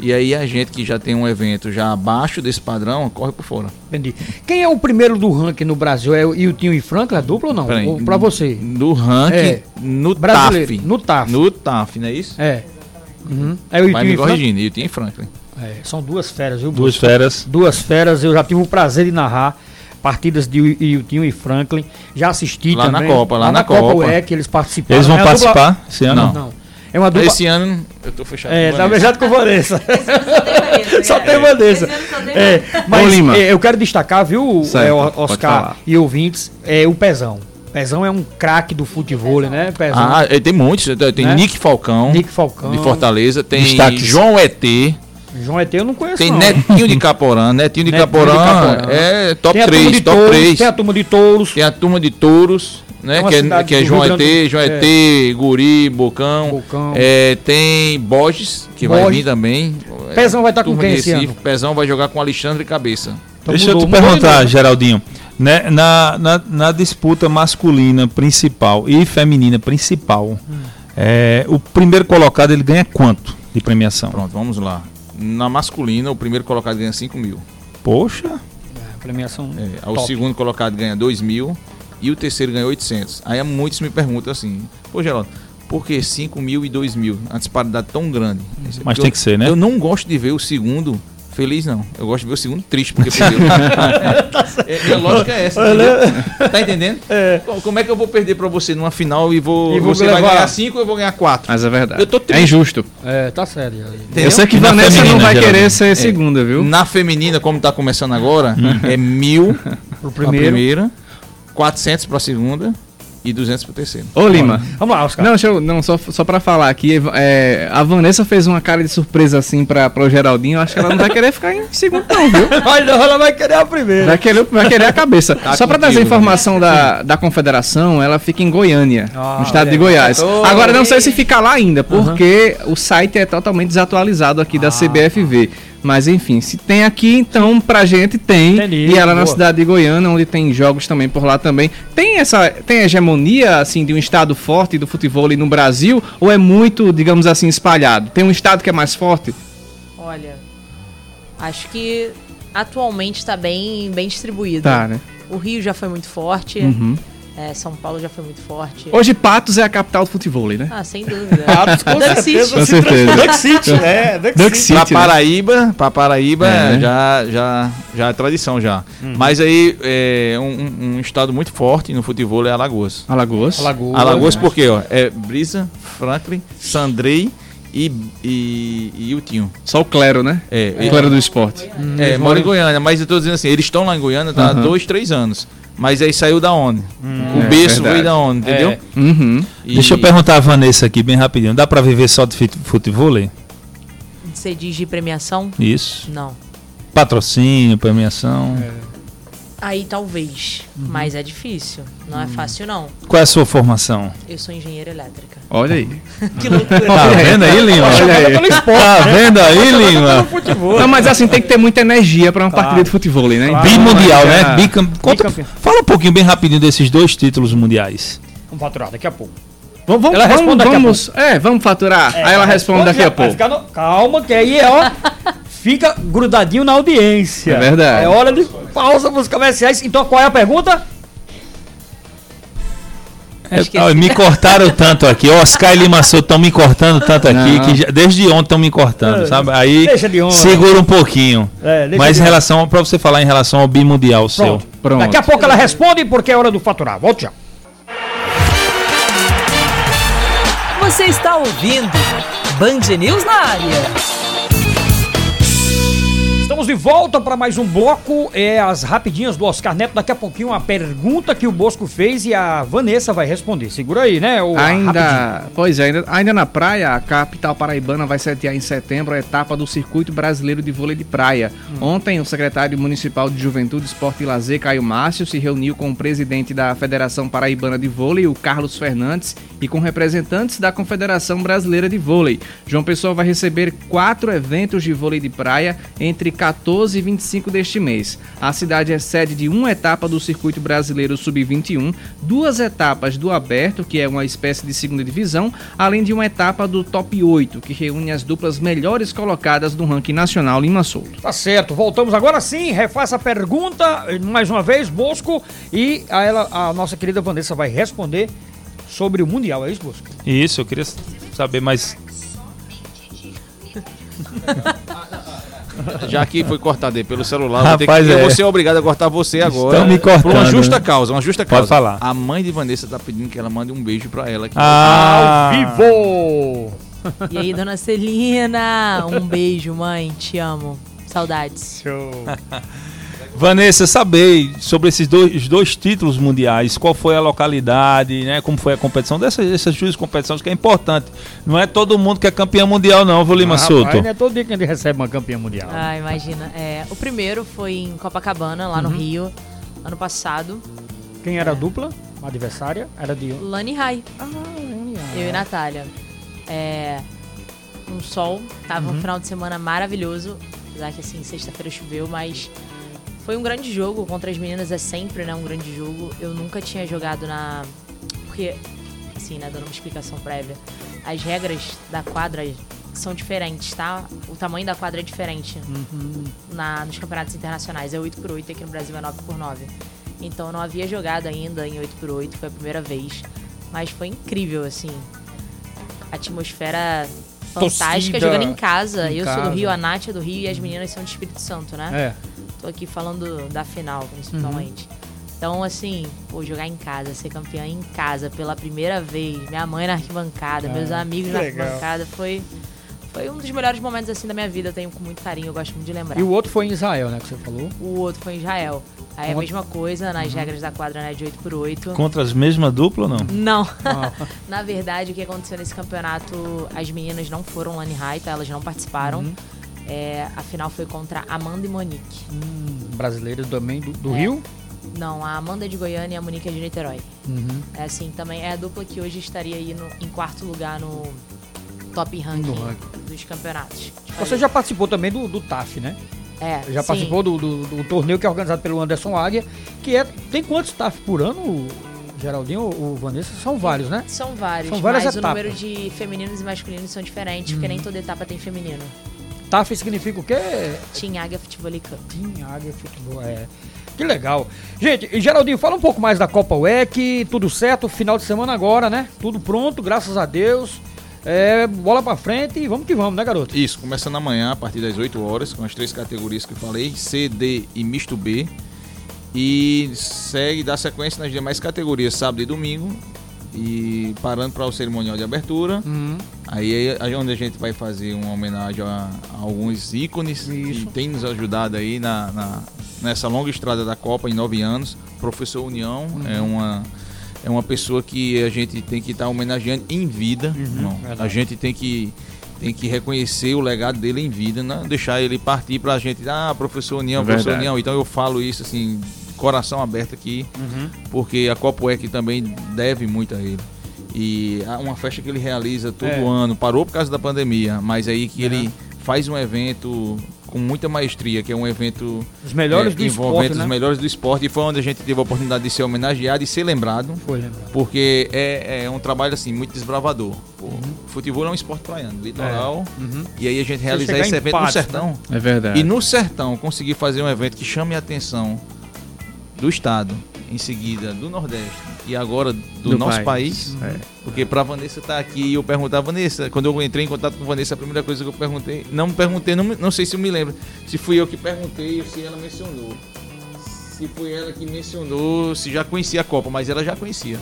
E aí a gente que já tem um evento já abaixo desse padrão, corre por fora. Entendi. Quem é o primeiro do ranking no Brasil? É o Iltinho e Franklin, a dupla ou não? Peraí, Ou pra você? No ranking, É. no Brasileiro, TAF. no TAF. No TAF, não é isso? É. Uhum. É o Vai Iltinho me e Franklin? e. É, são duas feras, viu? Duas feras. Duas feras, eu já tive o prazer de narrar partidas de Iltinho e Franklin. Já assisti Lá na também. Copa, lá na Copa. Copa. é que eles participaram. Eles vão É uma dupla- participar esse ano? Não. Não. É uma dupla. Esse ano eu tô fechado. É, com tá Vanessa. beijado com Vanessa. Só tem Vanessa. É, mas Lima. é, eu quero destacar, viu, Certo, é, o- pode Oscar e ouvintes, é o Pezão. Pezão é um craque do futebol, né? Pezão. Ah, tem muitos. Tem Né? Nick Falcão, Nick Falcão. de Fortaleza. Tem Destaques. João ET. João ET eu não conheço Tem não. Netinho de Caporã. Netinho de Netinho de Caporã é top Tem a turma 3, de top touros, 3. Tem a turma de touros. Tem a turma de touros, né? Que é, que é João ET, do- João é. ET, Guri, Bocão. Bocão. É, tem Borges, que vai Borges. vir também. Pezão vai estar com Turma quem de esse ano? Pezão vai jogar com Alexandre Cabeça. Então Deixa mudou, eu te perguntar. Geraldinho. Né, na, na, na disputa masculina principal e feminina principal, é, o primeiro colocado ele ganha quanto de premiação? Pronto, vamos lá. Na masculina, o primeiro colocado ganha 5 mil. Poxa, É, Premiação. É, o segundo colocado ganha 2 mil e o terceiro ganha 800. Aí muitos me perguntam assim, pô Geraldo, por que 5 mil e 2 mil? Uma disparidade tão grande. mas Eu- tem que ser, né? Eu não gosto de ver o segundo feliz, não. Eu gosto de ver o segundo triste porque perdeu. é, minha lógica é essa, entendeu? Tá entendendo? Co- Como é que eu vou perder pra você numa final e vou, E você vai levar- ganhar 5 ou eu vou ganhar 4? Mas é verdade. Eu tô triste. é injusto. É, tá sério. Eu sei que na Vanessa feminina, não vai Geraldinho? querer ser segunda, viu? Na feminina, como tá começando agora, é mil Pro pra primeira, 400 pra segunda e 200 pro terceiro. Ô, Lima. Vamos lá, Oscar. Não, eu, não, só, só pra falar aqui, é, a Vanessa fez uma cara de surpresa assim pra, pro Geraldinho, eu acho que ela não vai querer ficar em segundo não, viu? Mas não, ela vai querer a primeira. Vai querer, vai querer a cabeça. Tá Só pra contigo, trazer informação da, da confederação, ela fica em Goiânia, Ah, no estado de olha. Goiás. Tô- Agora, não sei se fica lá ainda, porque o site é totalmente desatualizado aqui da Ah. CBFV. Mas enfim, se tem aqui, então pra gente tem. Entendi, e ela na boa. cidade de Goiânia, onde tem jogos também por lá também. Tem essa tem hegemonia assim de um estado forte do futebol ali no Brasil ou é muito, digamos assim, espalhado? Tem um estado que é mais forte? Olha, acho que atualmente está bem, bem distribuído. Tá, né? O Rio já foi muito forte, Uhum. É, São Paulo já foi muito forte. Hoje Patos é a capital do futebol, né? Ah, sem dúvida. Atos, com Duck certeza. City. Com certeza. Duck City, é. Duck Duck City. City. Pra né? Paraíba, pra Paraíba É, né? já, já, já é tradição já. Mas aí é um, um- estado muito forte no futebol é Alagoas. Alagoas. Alagoas. Alagoas por quê? Ó? É Brisa, Franklin, Sandrei e, e, e o Tinho. Só o Clero, né? É, O Clero do esporte. é, mora em Goiânia, mas eu tô dizendo assim, eles estão lá em Goiânia tá, há Aham. dois, três anos. Mas aí saiu da onde? o é berço verdade. veio da onde, entendeu? É. Uhum. E- deixa eu perguntar a Vanessa aqui bem rapidinho. Dá pra viver só de fut- futebol? Você diz de premiação? Isso. Não. Patrocínio, premiação. Aí talvez, mas é difícil. Não é fácil não. Qual é a sua formação? Eu sou engenheira elétrica. Olha aí. Que loucura. Tá vendo aí, Lima? Olha aí. Tá vendo aí, Lima? Não, mas assim, tem que ter muita energia pra uma partida de futebol, né? Claro. Bimundial, né? Bicam... Conta- Bicampeão. Fala um pouquinho bem rapidinho desses dois títulos mundiais. Vamos faturar daqui a pouco. Vamos, vamos, Ela responde vamos, daqui a vamos- é, vamos faturar. aí ela responde daqui a pouco. no- Calma, que aí, ó, fica grudadinho na audiência. É verdade. É hora de pausa pros comerciais. Então, qual é a pergunta? É, ó, me cortaram tanto aqui. Oscar e Lima Souto estão me cortando tanto aqui Não. que já- desde ontem estão me cortando, É, sabe? Aí deixa de onda. segura um pouquinho. É, Mas em relação, para você falar em relação ao bimundial seu. Pronto. Pronto. Daqui a pouco ela responde porque é hora do faturar. Volte já. Você está ouvindo Band News na área. Estamos de volta para mais um bloco. É as rapidinhas do Oscar Neto. Daqui a pouquinho, uma pergunta que o Bosco fez e a Vanessa vai responder. Segura aí, né? o-. Ainda, pois é, ainda, ainda na praia, a capital paraibana vai sediar em setembro a etapa do Circuito Brasileiro de Vôlei de Praia. Ontem, o secretário municipal de Juventude, Esporte e Lazer, Caio Márcio, se reuniu com o presidente da Federação Paraibana de Vôlei, o Carlos Fernandes, e com representantes da Confederação Brasileira de Vôlei. João Pessoa vai receber quatro eventos de vôlei de praia entre 14 e 25 deste mês. A cidade é sede de uma etapa do Circuito Brasileiro Sub-21, duas etapas do Aberto, que é uma espécie de segunda divisão, além de uma etapa do Top 8, que reúne as duplas melhores colocadas no ranking nacional Lima Souto. Tá certo, voltamos agora sim. Refaça a pergunta eh, mais uma vez, Bosco. E a, ela, a nossa querida Vanessa vai responder sobre o Mundial. É isso, Bosco? Isso, eu queria saber mais. Já que foi cortado aí pelo celular, Rapaz, vou, ter que, eu é. vou ser obrigado a cortar você agora. Estão me cortando. Por uma justa causa, uma justa Pode causa. falar. A mãe de Vanessa tá pedindo que ela mande um beijo pra ela aqui. Ah, Ao vivo! E aí, dona Celina? Um beijo, mãe. Te amo. Saudades. Show. Vanessa, saber sobre esses dois, os dois títulos mundiais, qual foi a localidade, né? Como foi a competição dessas, dessas duas competições que é importante. Não é todo mundo que é campeão mundial, não, viu, Lima Souto? rapaz, não é todo dia que a gente recebe uma campeã mundial. Ah, imagina. É, o primeiro foi em Copacabana, lá no Rio, ano passado. Quem era a dupla? A adversária? Era de. Lani Rai, Ah, eu e Natália. É, um sol, tava um final de semana maravilhoso. Apesar que assim, sexta-feira choveu, mas foi um grande jogo contra as meninas, é sempre né, um grande jogo. Eu nunca tinha jogado na. Porque, assim, né, dando uma explicação prévia, as regras da quadra são diferentes, tá? O tamanho da quadra é diferente na, nos campeonatos internacionais. É 8x8, aqui no Brasil é 9x9. Então eu não havia jogado ainda em 8x8, foi a primeira vez. Mas foi incrível, assim. Atmosfera fantástica, Torcida jogando em casa. em eu sou casa. do Rio, a Nath é do Rio e as meninas são de Espírito Santo, né? É. Tô aqui falando da final, principalmente. Então, assim, pô, jogar em casa, ser campeã em casa pela primeira vez, minha mãe na arquibancada, meus amigos na legal. arquibancada, foi, foi um dos melhores momentos, assim, da minha vida. Eu tenho com muito carinho, eu gosto muito de lembrar. E o outro foi em Israel, né? Que você falou. O outro foi em Israel. Aí é a mesma coisa, nas regras da quadra, né, de 8x8. Contra as mesmas duplas ou não? Não. Ah. Na verdade, o que aconteceu nesse campeonato, as meninas não foram Lani High, tá? Elas não participaram. Uhum. É, a final foi contra Amanda e Monique. Hum, brasileiro também do, do É. Rio. Não, a Amanda é de Goiânia e a Monique é de Niterói. Uhum. É assim, também é a dupla que hoje estaria aí no- em quarto lugar no top ranking, ranking. dos campeonatos. Você já participou também do, do TAF, né? é, Já sim. participou do, do, do torneio que é organizado pelo Anderson Águia, que é. Tem quantos TAF por ano, Geraldinho ou, Vanessa? São vários, né? São vários, São várias mas etapas. o número de femininos e masculinos são diferentes, porque nem toda etapa tem feminino. TAF significa o quê? Team Águia Futebol Cup. Team Águia Futebol, é. Que legal. Gente, e Geraldinho, fala um pouco mais da Copa UEC, tudo certo, final de semana agora, né? Tudo pronto, graças a Deus. É, bola pra frente e vamos que vamos, né, garoto? Isso, começando amanhã a partir das 8 horas, com as três categorias que eu falei, C, D e misto B. E segue, dá sequência nas demais categorias, sábado e domingo. E parando para o cerimonial de abertura. Uhum. Aí é onde a gente vai fazer uma homenagem a, a alguns ícones Isso. que tem nos ajudado aí na, na- nessa longa estrada da Copa em nove anos. Professor União Uhum. é uma é uma pessoa que a gente tem que estar homenageando em vida. a Uhum. verdade. gente tem que tem que reconhecer o legado dele em vida, não deixar ele partir pra gente, ah, professor União, É professor. União. Então eu falo isso assim, coração aberto aqui, Uhum. porque a Copa UEC também deve muito a ele. E há uma festa que ele realiza todo É. ano, parou por causa da pandemia, mas aí que Uhum. ele faz um evento com muita maestria, que é um evento Os melhores é, do envolvendo esporte, né? os melhores do esporte, e foi onde a gente teve a oportunidade de ser homenageado e ser lembrado, Foi lembrado. porque é, é um trabalho assim muito desbravador. Pô, Futebol é um esporte praiano, litoral, Uhum. e aí a gente realizar esse evento no Patos, né? sertão. É verdade. E no sertão conseguir fazer um evento que chame a atenção do estado em seguida do Nordeste e agora do, Do nosso país. país. É. Porque pra Vanessa estar aqui e eu perguntar, Vanessa, quando eu entrei em contato com Vanessa, a primeira coisa que eu perguntei, não me perguntei, não, não sei se eu me lembro, se fui eu que perguntei ou se ela mencionou. Se foi ela que mencionou, se já conhecia a Copa, mas ela já conhecia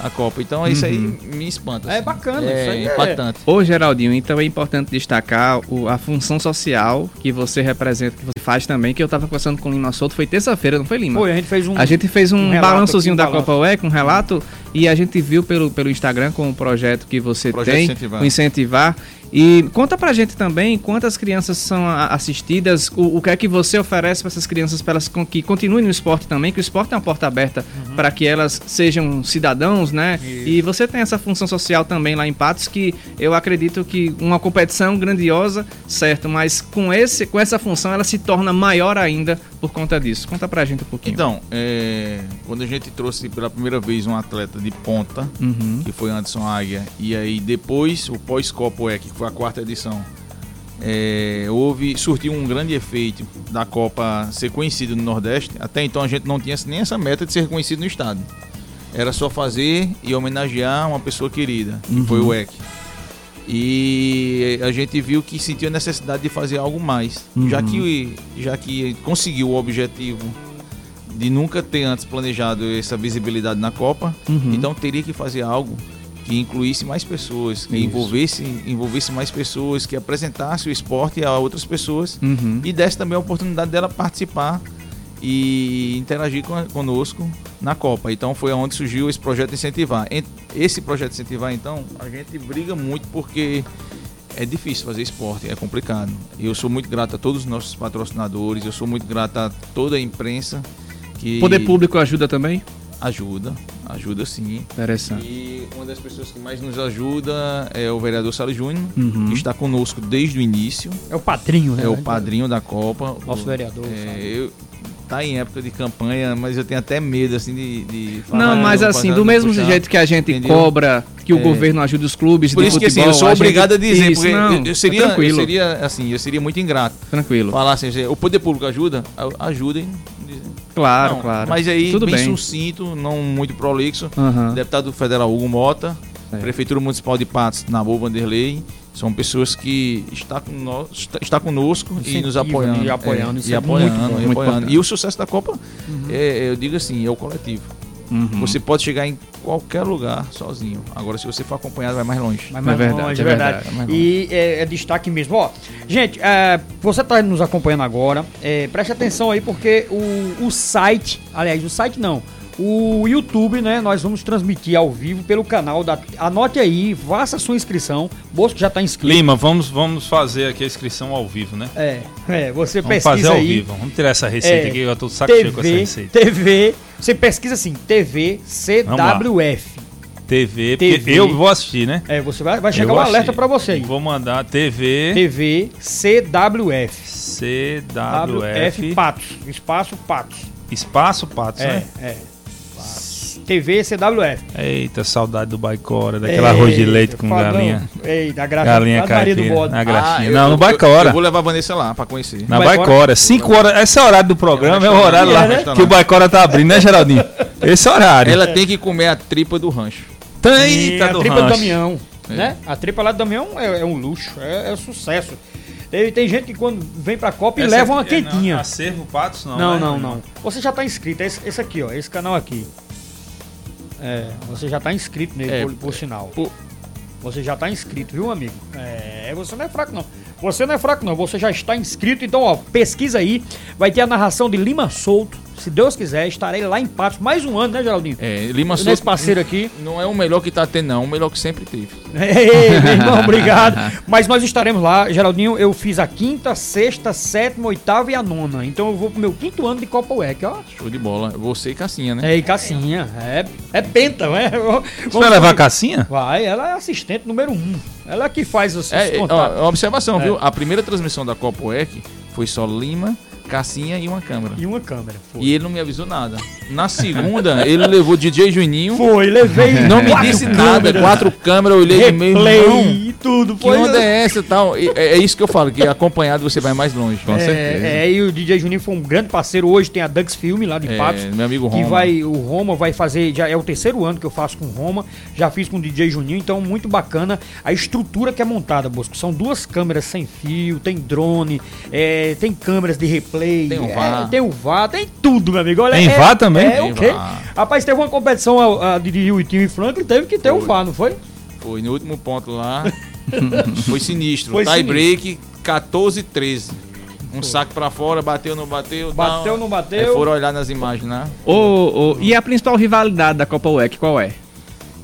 a Copa. Então isso aí me espanta. É assim. bacana, é isso aí é- impactante. Ô Geraldinho, então é importante destacar o- a função social que você representa, que você faz também, que eu tava conversando com o Lima Solto, foi terça-feira, não foi Lima? Foi, a gente fez um. A gente fez um, um balançozinho aqui, um da Copa UEC, um relato, e a gente viu pelo, pelo Instagram com o projeto que você Projeto tem, Incentivar. o Incentivar. E conta pra gente também quantas crianças são assistidas, o, o que é que você oferece para essas crianças para elas que continuem no esporte também, que o esporte é uma porta aberta para que elas sejam cidadãos, né? E você tem essa função social também lá em Patos que eu acredito que uma competição grandiosa, certo, mas com esse com essa função ela se torna maior ainda por conta disso. Conta pra gente um pouquinho. Então, é, quando a gente trouxe pela primeira vez um atleta de ponta, Uhum. que foi Anderson Águia, e aí depois o pós-Copa EC, que foi a quarta edição, é, houve, surtiu um grande efeito da Copa ser conhecido no Nordeste. Até então a gente não tinha nem essa meta de ser reconhecido no estado. Era só fazer e homenagear uma pessoa querida, que foi o EC. E a gente viu que sentiu a necessidade de fazer algo mais. Já, que, já que conseguiu o objetivo de nunca ter antes planejado essa visibilidade na Copa, Uhum. então teria que fazer algo que incluísse mais pessoas, que Isso. envolvesse, envolvesse mais pessoas, que apresentasse o esporte a outras pessoas Uhum. e desse também a oportunidade dela participar e interagir conosco na Copa. Então foi onde surgiu esse projeto Incentivar. En- Esse projeto Incentivar, então, a gente briga muito porque é difícil fazer esporte, é complicado. Eu sou muito grato a todos os nossos patrocinadores, eu sou muito grato a toda a imprensa que Poder público ajuda também? ajuda, ajuda sim. Interessante. E uma das pessoas que mais nos ajuda é o vereador Salles Júnior, Uhum. que está conosco desde o início. É o padrinho, né? É o padrinho da Copa. Nosso O- vereador, É, eu, tá em época de campanha, mas eu tenho até medo assim de. de falar, Não, mas assim, do mesmo puxar. jeito que a gente entendeu? cobra que o É. governo ajuda os clubes Por de isso que assim, futebol, eu sou a gente- obrigado a dizer, Isso, porque não, eu, seria, tá eu seria assim, eu seria muito ingrato. tranquilo. Falar assim, o poder público ajuda, ajudem. Claro, Não, claro. Mas aí, Tudo bem, bem. sucinto, não muito prolixo. Aham. Deputado federal Hugo Mota, Certo. Prefeitura Municipal de Patos, Nabu Vanderlei, são pessoas que está, com nós, está, conosco e nos Incentiva, apoiando. e apoiando, É, e é apoiando, muito bom, e muito apoiando. E o sucesso da Copa, é, eu digo assim, é o coletivo. Uhum. Você pode chegar em qualquer lugar sozinho. Agora, se você for acompanhado, vai mais longe. Mas É mais verdade, longe, é é verdade. verdade, é E é, é destaque mesmo. Ó, gente, é, você está nos acompanhando agora. É, preste atenção aí, porque o, o site, aliás, o site não. O YouTube, né? Nós vamos transmitir ao vivo pelo canal da. Anote aí, faça a sua inscrição. Bosco já está inscrito. Lima, vamos, vamos fazer aqui a inscrição ao vivo, né? É, é, você Vamos pesquisa fazer ao aí. vivo. Vamos tirar essa receita É, aqui, eu tô de saco cheio com essa TV, receita. TV, você pesquisa assim, TV CWF. TV, TV. porque eu vou assistir, né? É, você vai, vai Eu chegar vou um alerta pra você aí. Vou mandar TV, TV CWF. CWF, WF Patos. Espaço Patos. espaço Patos, É, né? é. TV CWF. Eita, saudade do Baicora, daquele arroz de leite com Fadão. galinha. Eita, graça. Galinha Ave Maria do caipira. bode. Na graxinha. eu- não, no eu- Eu, Baicora. vou levar a Vanessa lá pra conhecer. Na Baicora? Baicora. 5 horas. Esse é o horário do programa, é o horário lá É, né? que o Baicora tá abrindo, né, Geraldinho? Esse é o horário. Ela tem que comer a tripa do rancho. Eita, a do tripa do rancho. Damião. É. Né? A tripa lá do Damião é, é um luxo, é, é sucesso. Tem, tem gente que quando vem pra Copa e Essa leva uma aqui é, não, quentinha. Acervo Patos, não. Não, né? não, não. Você já tá inscrito, é esse, esse aqui, ó, esse canal aqui. É, você já tá inscrito nele, É, por, por sinal. pô. Você já tá inscrito, viu, amigo? É, você não é fraco, não. Você não é fraco, não. Você já está inscrito. Então, ó, pesquisa aí. Vai ter a narração de Lima Solto. Se Deus quiser, estarei lá em Patos mais um ano, né, Geraldinho? É, Lima Nesse Souza parceiro aqui. não é o melhor que tá tendo, não. O melhor que sempre teve. Ei, meu irmão, obrigado. Mas nós estaremos lá, Geraldinho. Eu fiz a quinta, sexta, sétima, oitava e a nona. Então eu vou pro meu quinto ano de Copa UEC, ó. Show de bola. Você e Cassinha, né? É, e Cassinha. É, é penta, né? Você vai levar a Cassinha? Vai, ela é assistente número um. Ela é que faz os, os É, é, contatos. ó, observação, É. viu? A primeira transmissão da Copa UEC foi só Lima, Cassinha e uma câmera. E uma câmera. Foi. E ele não me avisou nada. Na segunda, ele levou DJ Juninho. Foi, levei. Não me disse nada. câmeras, Quatro câmeras, eu olhei de meio. e tudo. que Foi, onda é essa e tal? E É, é isso que eu falo, que acompanhado você vai mais longe. Com É, é, e o DJ Juninho foi um grande parceiro. Hoje tem a Dux Film lá de É, Patos. meu amigo Que Roma. vai, o Roma vai fazer, já é o terceiro ano que eu faço com o Roma, já fiz com o DJ Juninho, então muito bacana a estrutura que é montada, Bosco. São duas câmeras sem fio, tem drone, é, tem câmeras de replay, Tem o é, VAR. tem o VAR, tem tudo, meu amigo. Olha, Tem é, VAR também? É, Tem o quê? VAR. Rapaz, teve uma competição a, a de Wiltinho e Franklin, teve que ter o VAR, não foi? Foi no último ponto lá. foi sinistro. Foi Tie break 14 13. Um saque pra fora, bateu, não bateu. Bateu, tal. não bateu. Aí foram olhar nas imagens, né? Ô, ô, e a principal rivalidade da Copa UEC, qual é?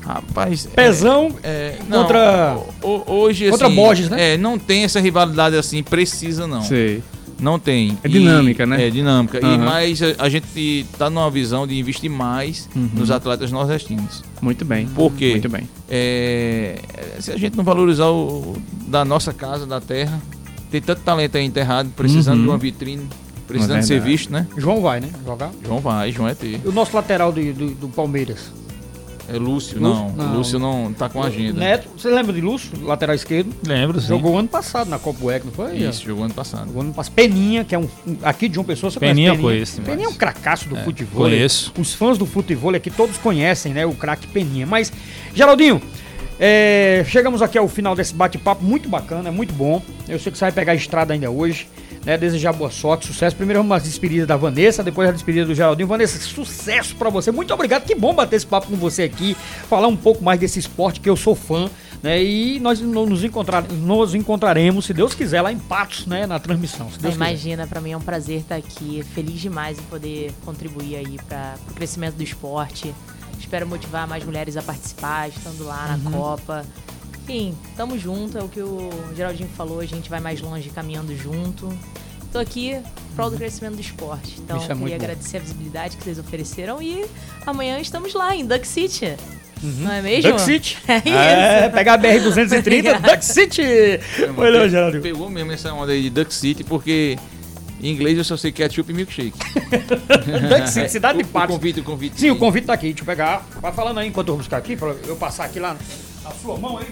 Rapaz. é- Pezão É, contra- o- o- hoje, contra assim, Borges, né? É, não tem essa rivalidade assim precisa, não. Sei. Não tem. É dinâmica, né? É dinâmica. E Aham. mais a, a gente tá numa visão de investir mais Uhum. nos atletas nordestinos. Muito bem. Por quê? Muito bem. É, se a gente não valorizar o da nossa casa, da terra, tem tanto talento aí enterrado, precisando Uhum. de uma vitrine, precisando É ser visto, né? João vai, né? Jogar. João vai, João é ter. E o nosso lateral do, do, do Palmeiras? É Lúcio, Lúcio? não. Não. Lúcio não tá com agenda. Neto, você lembra de Lúcio, lateral esquerdo? Lembro, sim. Jogou ano passado na Copa UEC, não foi? Isso, jogou ano passado. Jogou ano passado. Peninha, que é um. aqui de João Pessoa, você Peninha conhece conheço demais. Peninha é um cracaço do É, futebol. conheço. Os fãs do futebol aqui todos conhecem, né? O craque Peninha. Mas, Geraldinho, é, chegamos aqui ao final desse bate-papo muito bacana, muito bom. Eu sei que você vai pegar a estrada ainda hoje. Né, desejar boa sorte, sucesso. Primeiro vamos às despedidas da Vanessa, depois a despedida do Geraldinho. Vanessa, sucesso pra você. Muito obrigado. Que bom bater esse papo com você aqui, falar um pouco mais desse esporte que eu sou fã, né? E nós no- nos, encontrar, nos encontraremos, se Deus quiser, lá em Patos, né? Na transmissão. Se Deus. Imagina, pra mim é um prazer estar aqui, feliz demais em poder contribuir aí para o crescimento do esporte. Espero motivar mais mulheres a participar, estando lá Uhum. na Copa. Enfim, tamo junto, é o que o Geraldinho falou, a gente vai mais longe caminhando junto. Tô aqui prol do crescimento do esporte. Então, Isso é muito queria bom. agradecer a visibilidade que vocês ofereceram e amanhã estamos lá em Duck City. Não é mesmo? Duck City. É isso. É, pegar a BR-230, Obrigada. Duck City. Foi não, Geraldinho. Pegou mesmo essa onda aí de Duck City, porque em inglês eu só sei ketchup e milkshake. Duck City, cidade de O- o Patos. convite, o convite. Sim, o convite tá aqui, deixa eu pegar. Vai falando aí enquanto eu vou buscar aqui, pra eu passar aqui lá na sua mão aí,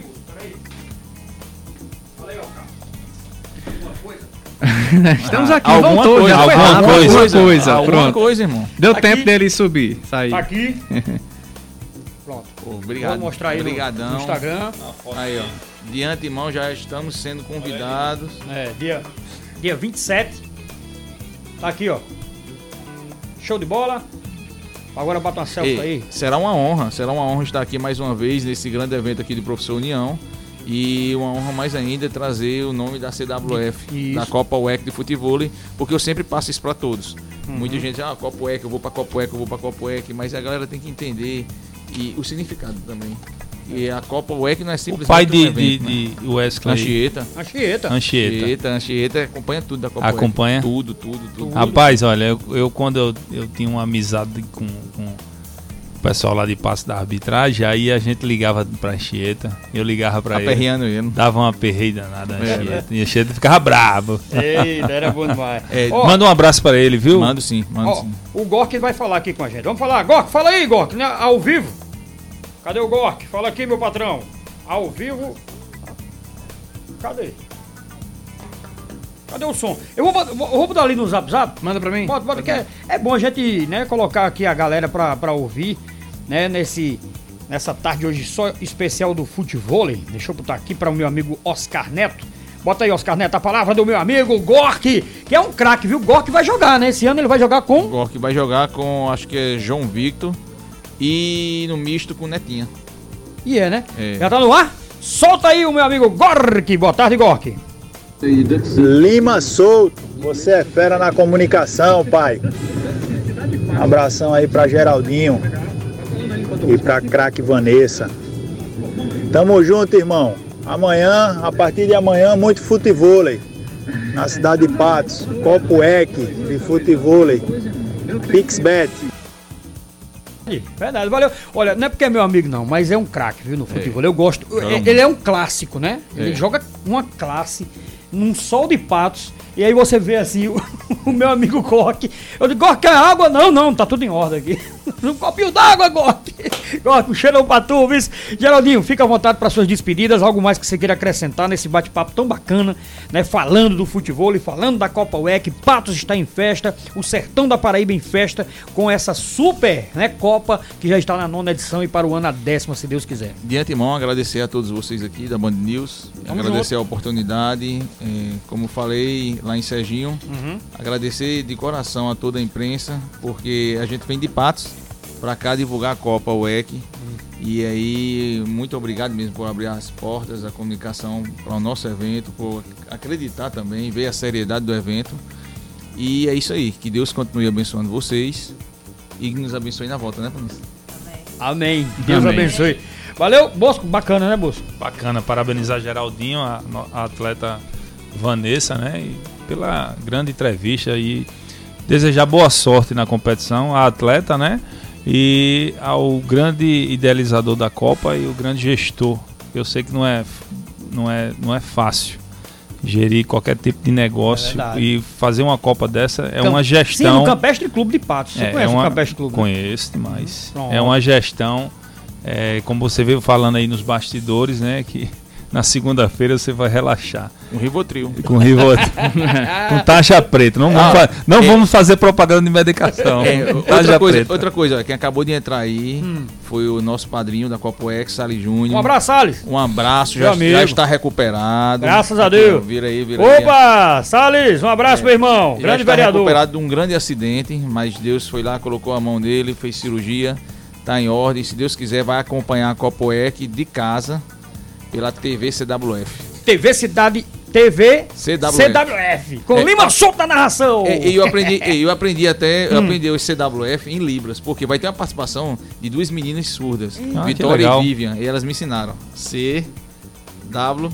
Alguma coisa? Estamos aqui, Alguma voltou coisa, já. Foi alguma coisa. alguma coisa. Alguma Pronto. coisa, irmão. Deu Aqui. tempo dele subir, sair. Tá aqui. Pronto. Obrigado. Vou mostrar aí Obrigadão. no Instagram. Aí, ó. De antemão já estamos sendo convidados. É, dia, dia 27. Tá aqui, ó. Show de bola. Agora bota uma selfie Ei, aí. será uma honra, será uma honra estar aqui mais uma vez nesse grande evento aqui do Professor União. E uma honra mais ainda trazer o nome da CWF, Isso. da Copa UEC de Futebol, porque eu sempre passo isso para todos. Uhum. Muita gente, ah, Copa UEC, eu vou para Copa UEC, eu vou para Copa UEC, mas a galera tem que entender e o significado também. E a Copa UEC não é O simplesmente pai de, um evento, de, né? de Wesley Anchieta. Anchieta. Anchieta. Anchieta, Anchieta acompanha tudo da Copa Acompanha? UEC. Tudo, tudo, tudo. Rapaz, olha, eu, eu quando eu, eu tinha uma amizade com, com o pessoal lá de passo da arbitragem, aí a gente ligava pra Anchieta, eu ligava pra ele, Aperreando ele. dava uma perreira danada a É, Anchieta, e a Anchieta ficava bravo. Eita, era bom demais. É, Ó, Manda um abraço pra ele, viu? Mando sim, mando ó, sim. o Gork vai falar aqui com a gente. Vamos falar. Gork, fala aí, Gork, né? ao vivo. Cadê o Gork? Fala aqui, meu patrão. Ao vivo. Cadê? Cadê o som? Eu vou, vou, vou botar ali no zap zap. Manda pra mim. Bota, bota, que é, é bom a gente né, colocar aqui a galera pra, pra ouvir, né, nesse, nessa tarde hoje só especial do futebol. Deixa eu botar aqui para o meu amigo Oscar Neto. Bota aí, Oscar Neto, a palavra do meu amigo Gork, que é um craque, viu? Gork vai jogar, né? Esse ano ele vai jogar O com. Gork vai jogar com, acho que é João Victor e no misto com Netinha. E é, né? É. Já tá no ar? Solta aí o meu amigo Gork. Boa tarde, Gork. Lima Souto, você é fera na comunicação, pai. Abração aí pra Geraldinho e pra craque Vanessa. Tamo junto, irmão. Amanhã, a partir de amanhã, muito futevôlei. Na cidade de Patos, Copo EC de futevôlei. Pixbet. Verdade, valeu. Olha, não é porque é meu amigo, não, mas é um craque, viu, no futebol. Eu gosto. É-. Ele é um clássico, né? Ele É. joga uma classe. num sol de patos. E aí você vê assim o, o meu amigo Gork. Eu digo, Gork, quer água? Não, não, tá tudo em ordem aqui. Um copinho d'água, Gork. Gork, um cheirão pra tu, viu? Geraldinho, fica à vontade para suas despedidas. Algo mais que você queira acrescentar nesse bate-papo tão bacana, né? Falando do futebol e falando da Copa UEC. Patos está em festa, o Sertão da Paraíba em festa, com essa super né, Copa que já está na nona edição e para o ano a décima, se Deus quiser. De antemão, agradecer a todos vocês aqui da Band News, Tamo agradecer a oportunidade, eh, como falei lá em Serginho, Uhum. agradecer de coração a toda a imprensa, porque a gente vem de Patos para cá divulgar a Copa UEC. E aí, muito obrigado mesmo por abrir as portas da comunicação para o nosso evento, por acreditar também, ver a seriedade do evento. E é isso aí, que Deus continue abençoando vocês e que nos abençoe na volta, né, Panista? Amém. Deus Amém. abençoe. Valeu, Bosco, bacana, né, Bosco? Bacana, parabenizar Geraldinho, a, a atleta Vanessa, né? E pela grande entrevista e desejar boa sorte na competição, a atleta, né? E ao grande idealizador da Copa e o grande gestor. Eu sei que não é, não é, não é fácil gerir qualquer tipo de É negócio verdade. e fazer uma Copa dessa é uma Sim, gestão. no Campestre Clube de Patos. Você É, conhece é uma, o Campestre Clube? né? Conheço demais. Pronto. É uma gestão, é, como você veio falando aí nos bastidores, né? Que na segunda-feira você vai relaxar. Um Rivotril. Com Rivotril. com taxa preta. Não, vamos, fa- não é- vamos fazer propaganda de medicação. É, Com outra, taxa coisa, preta. outra coisa, quem acabou de entrar aí foi o nosso padrinho da Copa X, Sali Júnior. Um abraço, Salles. Um abraço, já, já está recuperado. Graças a Deus. Vira aí, vira aí. Opa, Salles, um abraço, meu irmão. Já Grande está vereador. recuperado de um grande acidente, mas Deus foi lá, colocou a mão dele, fez cirurgia, tá em ordem. Se Deus quiser, vai acompanhar a Copa EC de casa pela TV CWF. TV Cidade TV CWF. CWF. Com É, Lima a- Solto na narração. E, e eu aprendi, eu aprendi até, Hum. eu aprendi o CWF em Libras, porque vai ter uma participação de duas meninas surdas, Ah, Vitória e Vivian, e elas me ensinaram. C W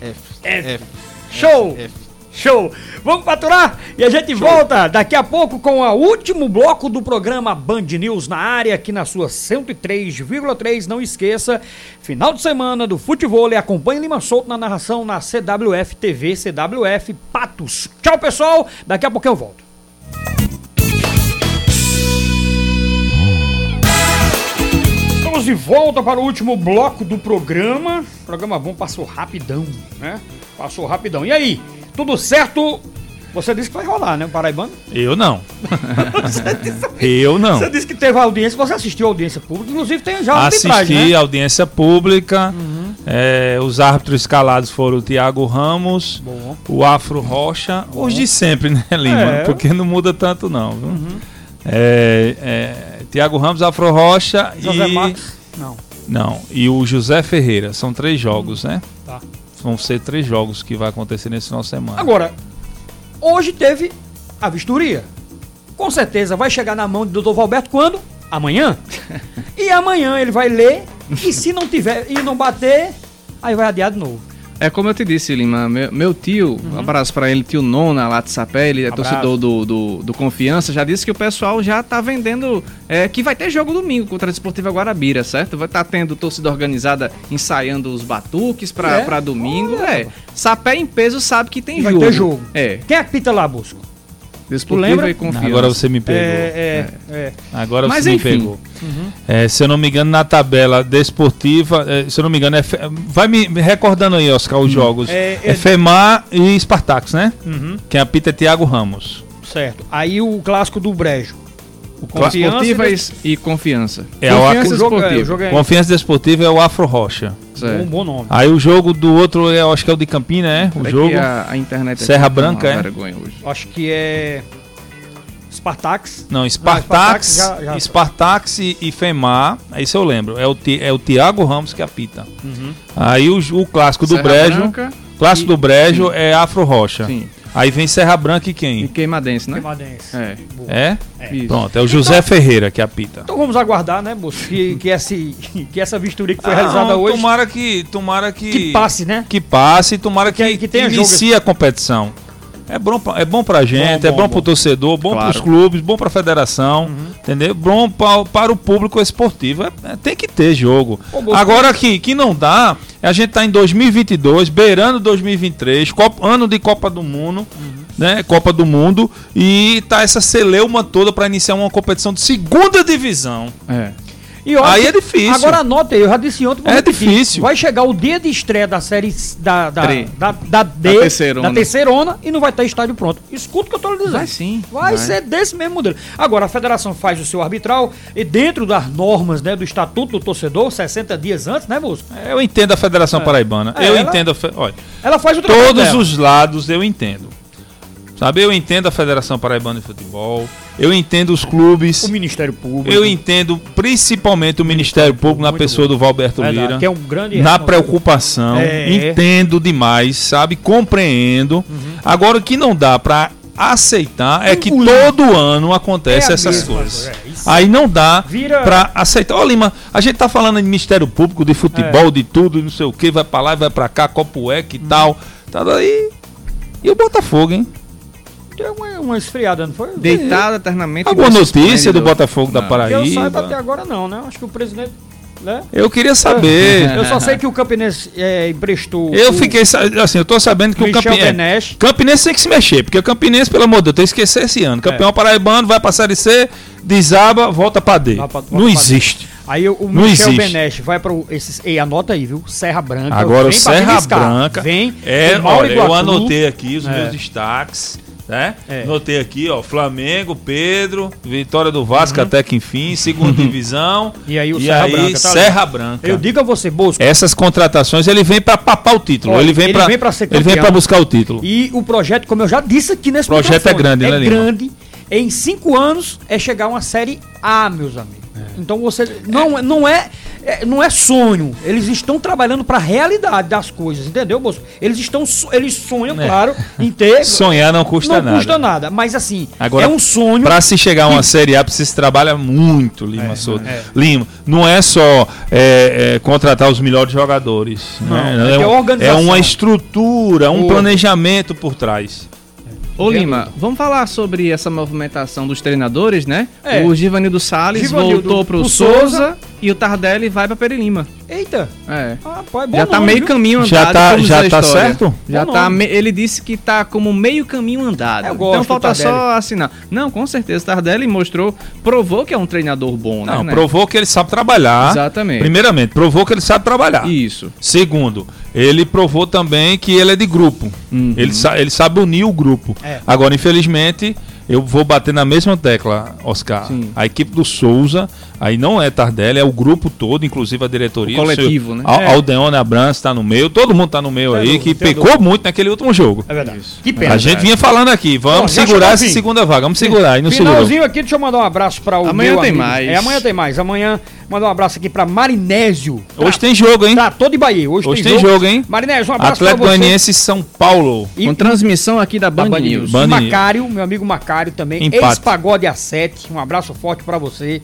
F. F. Show! F. Show! Vamos faturar e a gente volta daqui a pouco com o último bloco do programa Band News na área, aqui na sua 103,3. Não esqueça, final de semana do futebol. E acompanhe Lima Solto na narração na CWF TV, CWF Patos. Tchau, pessoal! Daqui a pouco eu volto. Estamos de volta para o último bloco do programa. O programa bom passou rapidão, né? Passou rapidão. E aí, tudo certo? Você disse que vai rolar, né, o Paraibano? Eu não. eu não. Você disse que teve audiência, você assistiu a audiência pública, inclusive tem já Assisti né? Uhum. audiência pública. é, os árbitros escalados foram o Tiago Ramos, Bom. o Afro Rocha, os de sempre, né, Lima? É. Uhum. Porque não muda tanto, não. Viu? É, é, Tiago Ramos, Afro Rocha José e. Marcos? Não. Não, e o José Ferreira. São três jogos, né? Tá. Vão ser três jogos que vai acontecer nesse final de semana. Agora, hoje teve a vistoria. Com certeza vai chegar na mão do Dr. Valberto quando? Amanhã. e amanhã ele vai ler e se não tiver e não bater, aí vai adiar de novo. É como eu te disse, Lima, meu, meu tio, um abraço pra ele, tio Nona lá de Sapé, ele é Abraço. torcedor do, do, do Confiança, já disse que o pessoal já tá vendendo, é, que vai ter jogo domingo contra a Desportiva Guarabira, certo? Vai estar tendo torcida organizada ensaiando os batuques pra, É? domingo, Olha. é. Sapé em peso sabe que tem Vai jogo. ter jogo. É, Quem é que pita lá, Busco? Desportiva lembra? e Confiança. Agora você me pegou. É, é, é. Agora Mas você enfim. me pegou. É, se eu não me engano, na tabela desportiva, é, se eu não me engano, é Fe- vai me, recordando aí, Oscar, os jogos. É, É, é- FEMAR e Spartax, né? Uhum, Quem apita é Thiago Ramos. certo. Aí o clássico do Brejo. O Desportiva e e, e Confiança. É o Confiança o jogo, é, o Desportiva. jogo é Confiança Desportiva é o Afro Rocha. Certo. um bom nome. Aí o jogo do outro, é, eu acho que é o de Campina, né? O jogo. A, a internet Serra Branca, é? Acho que é Spartax. Não, Spartax Spartax, já- já- Spartax e, e FEMAR, isso eu lembro. É o, é o Thiago Ramos que apita. Uhum. Aí o, o clássico do Serra Brejo. Branca clássico e- do Brejo é Afro Rocha. Sim. Aí vem Serra Branca e e quem? Queimadense, né? Queimadense. É. É? Isso. Pronto, é o José Ferreira que apita. Então vamos aguardar, né, moço? Que, que, esse, que essa vistoria que foi Ah, realizada não, hoje Tomara que. Tomara que. que passe, né? que passe e tomara que, Que- que tenha jogo. inicie a competição. É bom, pra, é bom pra gente, Bom, é bom, bom, bom. pro torcedor, bom Claro. pros clubes, bom pra federação, entendeu? Bom pra, para o público esportivo. É- é- tem que ter jogo. Agora que, que não dá, a gente tá em 2022, beirando 2023, Copa- ano de Copa do Mundo, né? Copa do Mundo, e tá essa celeuma toda pra iniciar uma competição de segunda divisão. É. E olha Aí é difícil. Agora anota aí, eu já disse ontem. É difícil. Vai chegar o dia de estreia da série da, da, da, da, D, Da terceirona. da terceirona e não vai ter estádio pronto. Escuta o que eu tô lhe dizendo. Vai sim, Vai, vai. ser desse mesmo modelo. Agora, a federação faz o seu arbitral e dentro das normas né, do Estatuto do Torcedor, 60 dias antes, né, Busco? Eu entendo a Federação Paraibana. É, eu ela- entendo a fe- olha, Ela faz o todos os lados eu entendo. Sabe, eu entendo a Federação Paraibana de Futebol, eu entendo os clubes, O Ministério Público. eu entendo principalmente o Ministério Público na pessoa do Valberto Verdade, Lira. que é um grande na preocupação, É. entendo demais, sabe? Compreendo. Uhum. Agora o que não dá pra aceitar é que Engolir. todo ano acontece É essas mesma coisas. coisa, é. Aí não dá Vira- pra aceitar. Ó, Lima, a gente tá falando de Ministério Público, de É. futebol, de tudo, não sei o que, vai pra lá e vai pra cá, copo Uhum. e tal. Tá daí. E o Botafogo, hein? Deu uma, uma esfriada, não foi? Deitado eternamente. Alguma notícia do. Botafogo da Não. Que eu saiba até Paraíba? agora não, né? Acho que o presidente. Né? Eu queria saber. Eu só sei que o Campinense é, emprestou. Eu o fiquei, assim, eu tô sabendo que o Michel Campinense. Benesch. Campinense tem que se mexer, porque o Campinense, pelo amor de Deus, tem que esquecer esse ano. Campeão paraibano, vai pra Série C, desaba, volta pra D. Volta não pra D. existe. Aí o, o Não Michel existe. Benesch vai para esses. Ei, anota aí, viu? Serra Branca. Agora o vem pra Serra. Branca. Vem. É, o Mauro olha, eu anotei aqui os É. meus destaques. Né? É. Anotei aqui, ó, Flamengo, Pedro, vitória do Vasco Uhum. até que enfim, segunda divisão. E aí o e Serra aí, Branca. tá. Serra Branca. Eu digo a você, Bosco. Essas contratações, ele vem pra papar o título. Olha, ele vem ser ele vem pra buscar o título. E o projeto, como eu já disse aqui nesse projeto é grande, né, É Lima? grande. Em cinco anos é chegar a uma série A, meus amigos. Então você. Não, não, é, é- não é sonho. Eles estão trabalhando para a realidade das coisas, entendeu, Bosco? Eles estão. Eles sonham, É. claro, em ter. Sonhar não custa não nada. custa nada. Mas assim, Agora, é um sonho. Pra se chegar a uma que- Série A, precisa trabalhar muito, Lima É, Souto. é. Lima, não é só é, é, contratar os melhores jogadores. Não, né? é é uma estrutura, um planejamento por trás. Ô Lima, vamos falar sobre essa movimentação dos treinadores, né? É. O Givanildo Salles Givanildo voltou pro pro Souza, Souza. e o Tardelli vai pra Perilima. Eita! É. Ah, pô, é bom já tá nome, meio viu? caminho andado. Já tá- como diz já tá história. certo? Já Bom tá. me- Ele disse que tá como meio caminho andado. Eu gosto então falta só assinar. Não, com certeza. Tardelli mostrou, provou que é um treinador bom, né? Não, né? provou que ele sabe trabalhar. Exatamente. Primeiramente, provou que ele sabe trabalhar. Isso. Segundo, ele provou também que ele é de grupo. Uhum. Ele, sa- ele sabe unir o grupo. É. Agora, infelizmente, eu vou bater na mesma tecla, Oscar. Sim. A equipe do Souza, aí não é Tardelli, é o grupo todo, inclusive a diretoria. O coletivo, né? Al É. Aldeone Abrantes está no meio, todo mundo está no meio Sem aí, dúvida, que pecou dúvida. muito naquele último jogo. É verdade. Que pena. a gente vinha falando aqui, vamos Bom, segurar essa segunda vaga, vamos segurar, e não segurou. Finalzinho aqui, deixa eu mandar um abraço para o Amanhã meu tem amigo. mais. É, amanhã tem mais. Amanhã, mandar um abraço aqui para Marinésio. Hoje tem jogo, hein? Tratou de Bahia. Hoje, Hoje tem jogo, hein? Marinésio, um abraço Atlético pra você. Goianiense e São Paulo. E Com transmissão aqui da Band, Band News. News. Band. Macário, meu amigo Macário também. Empate. Ex-pagode A7. Um abraço forte pra você.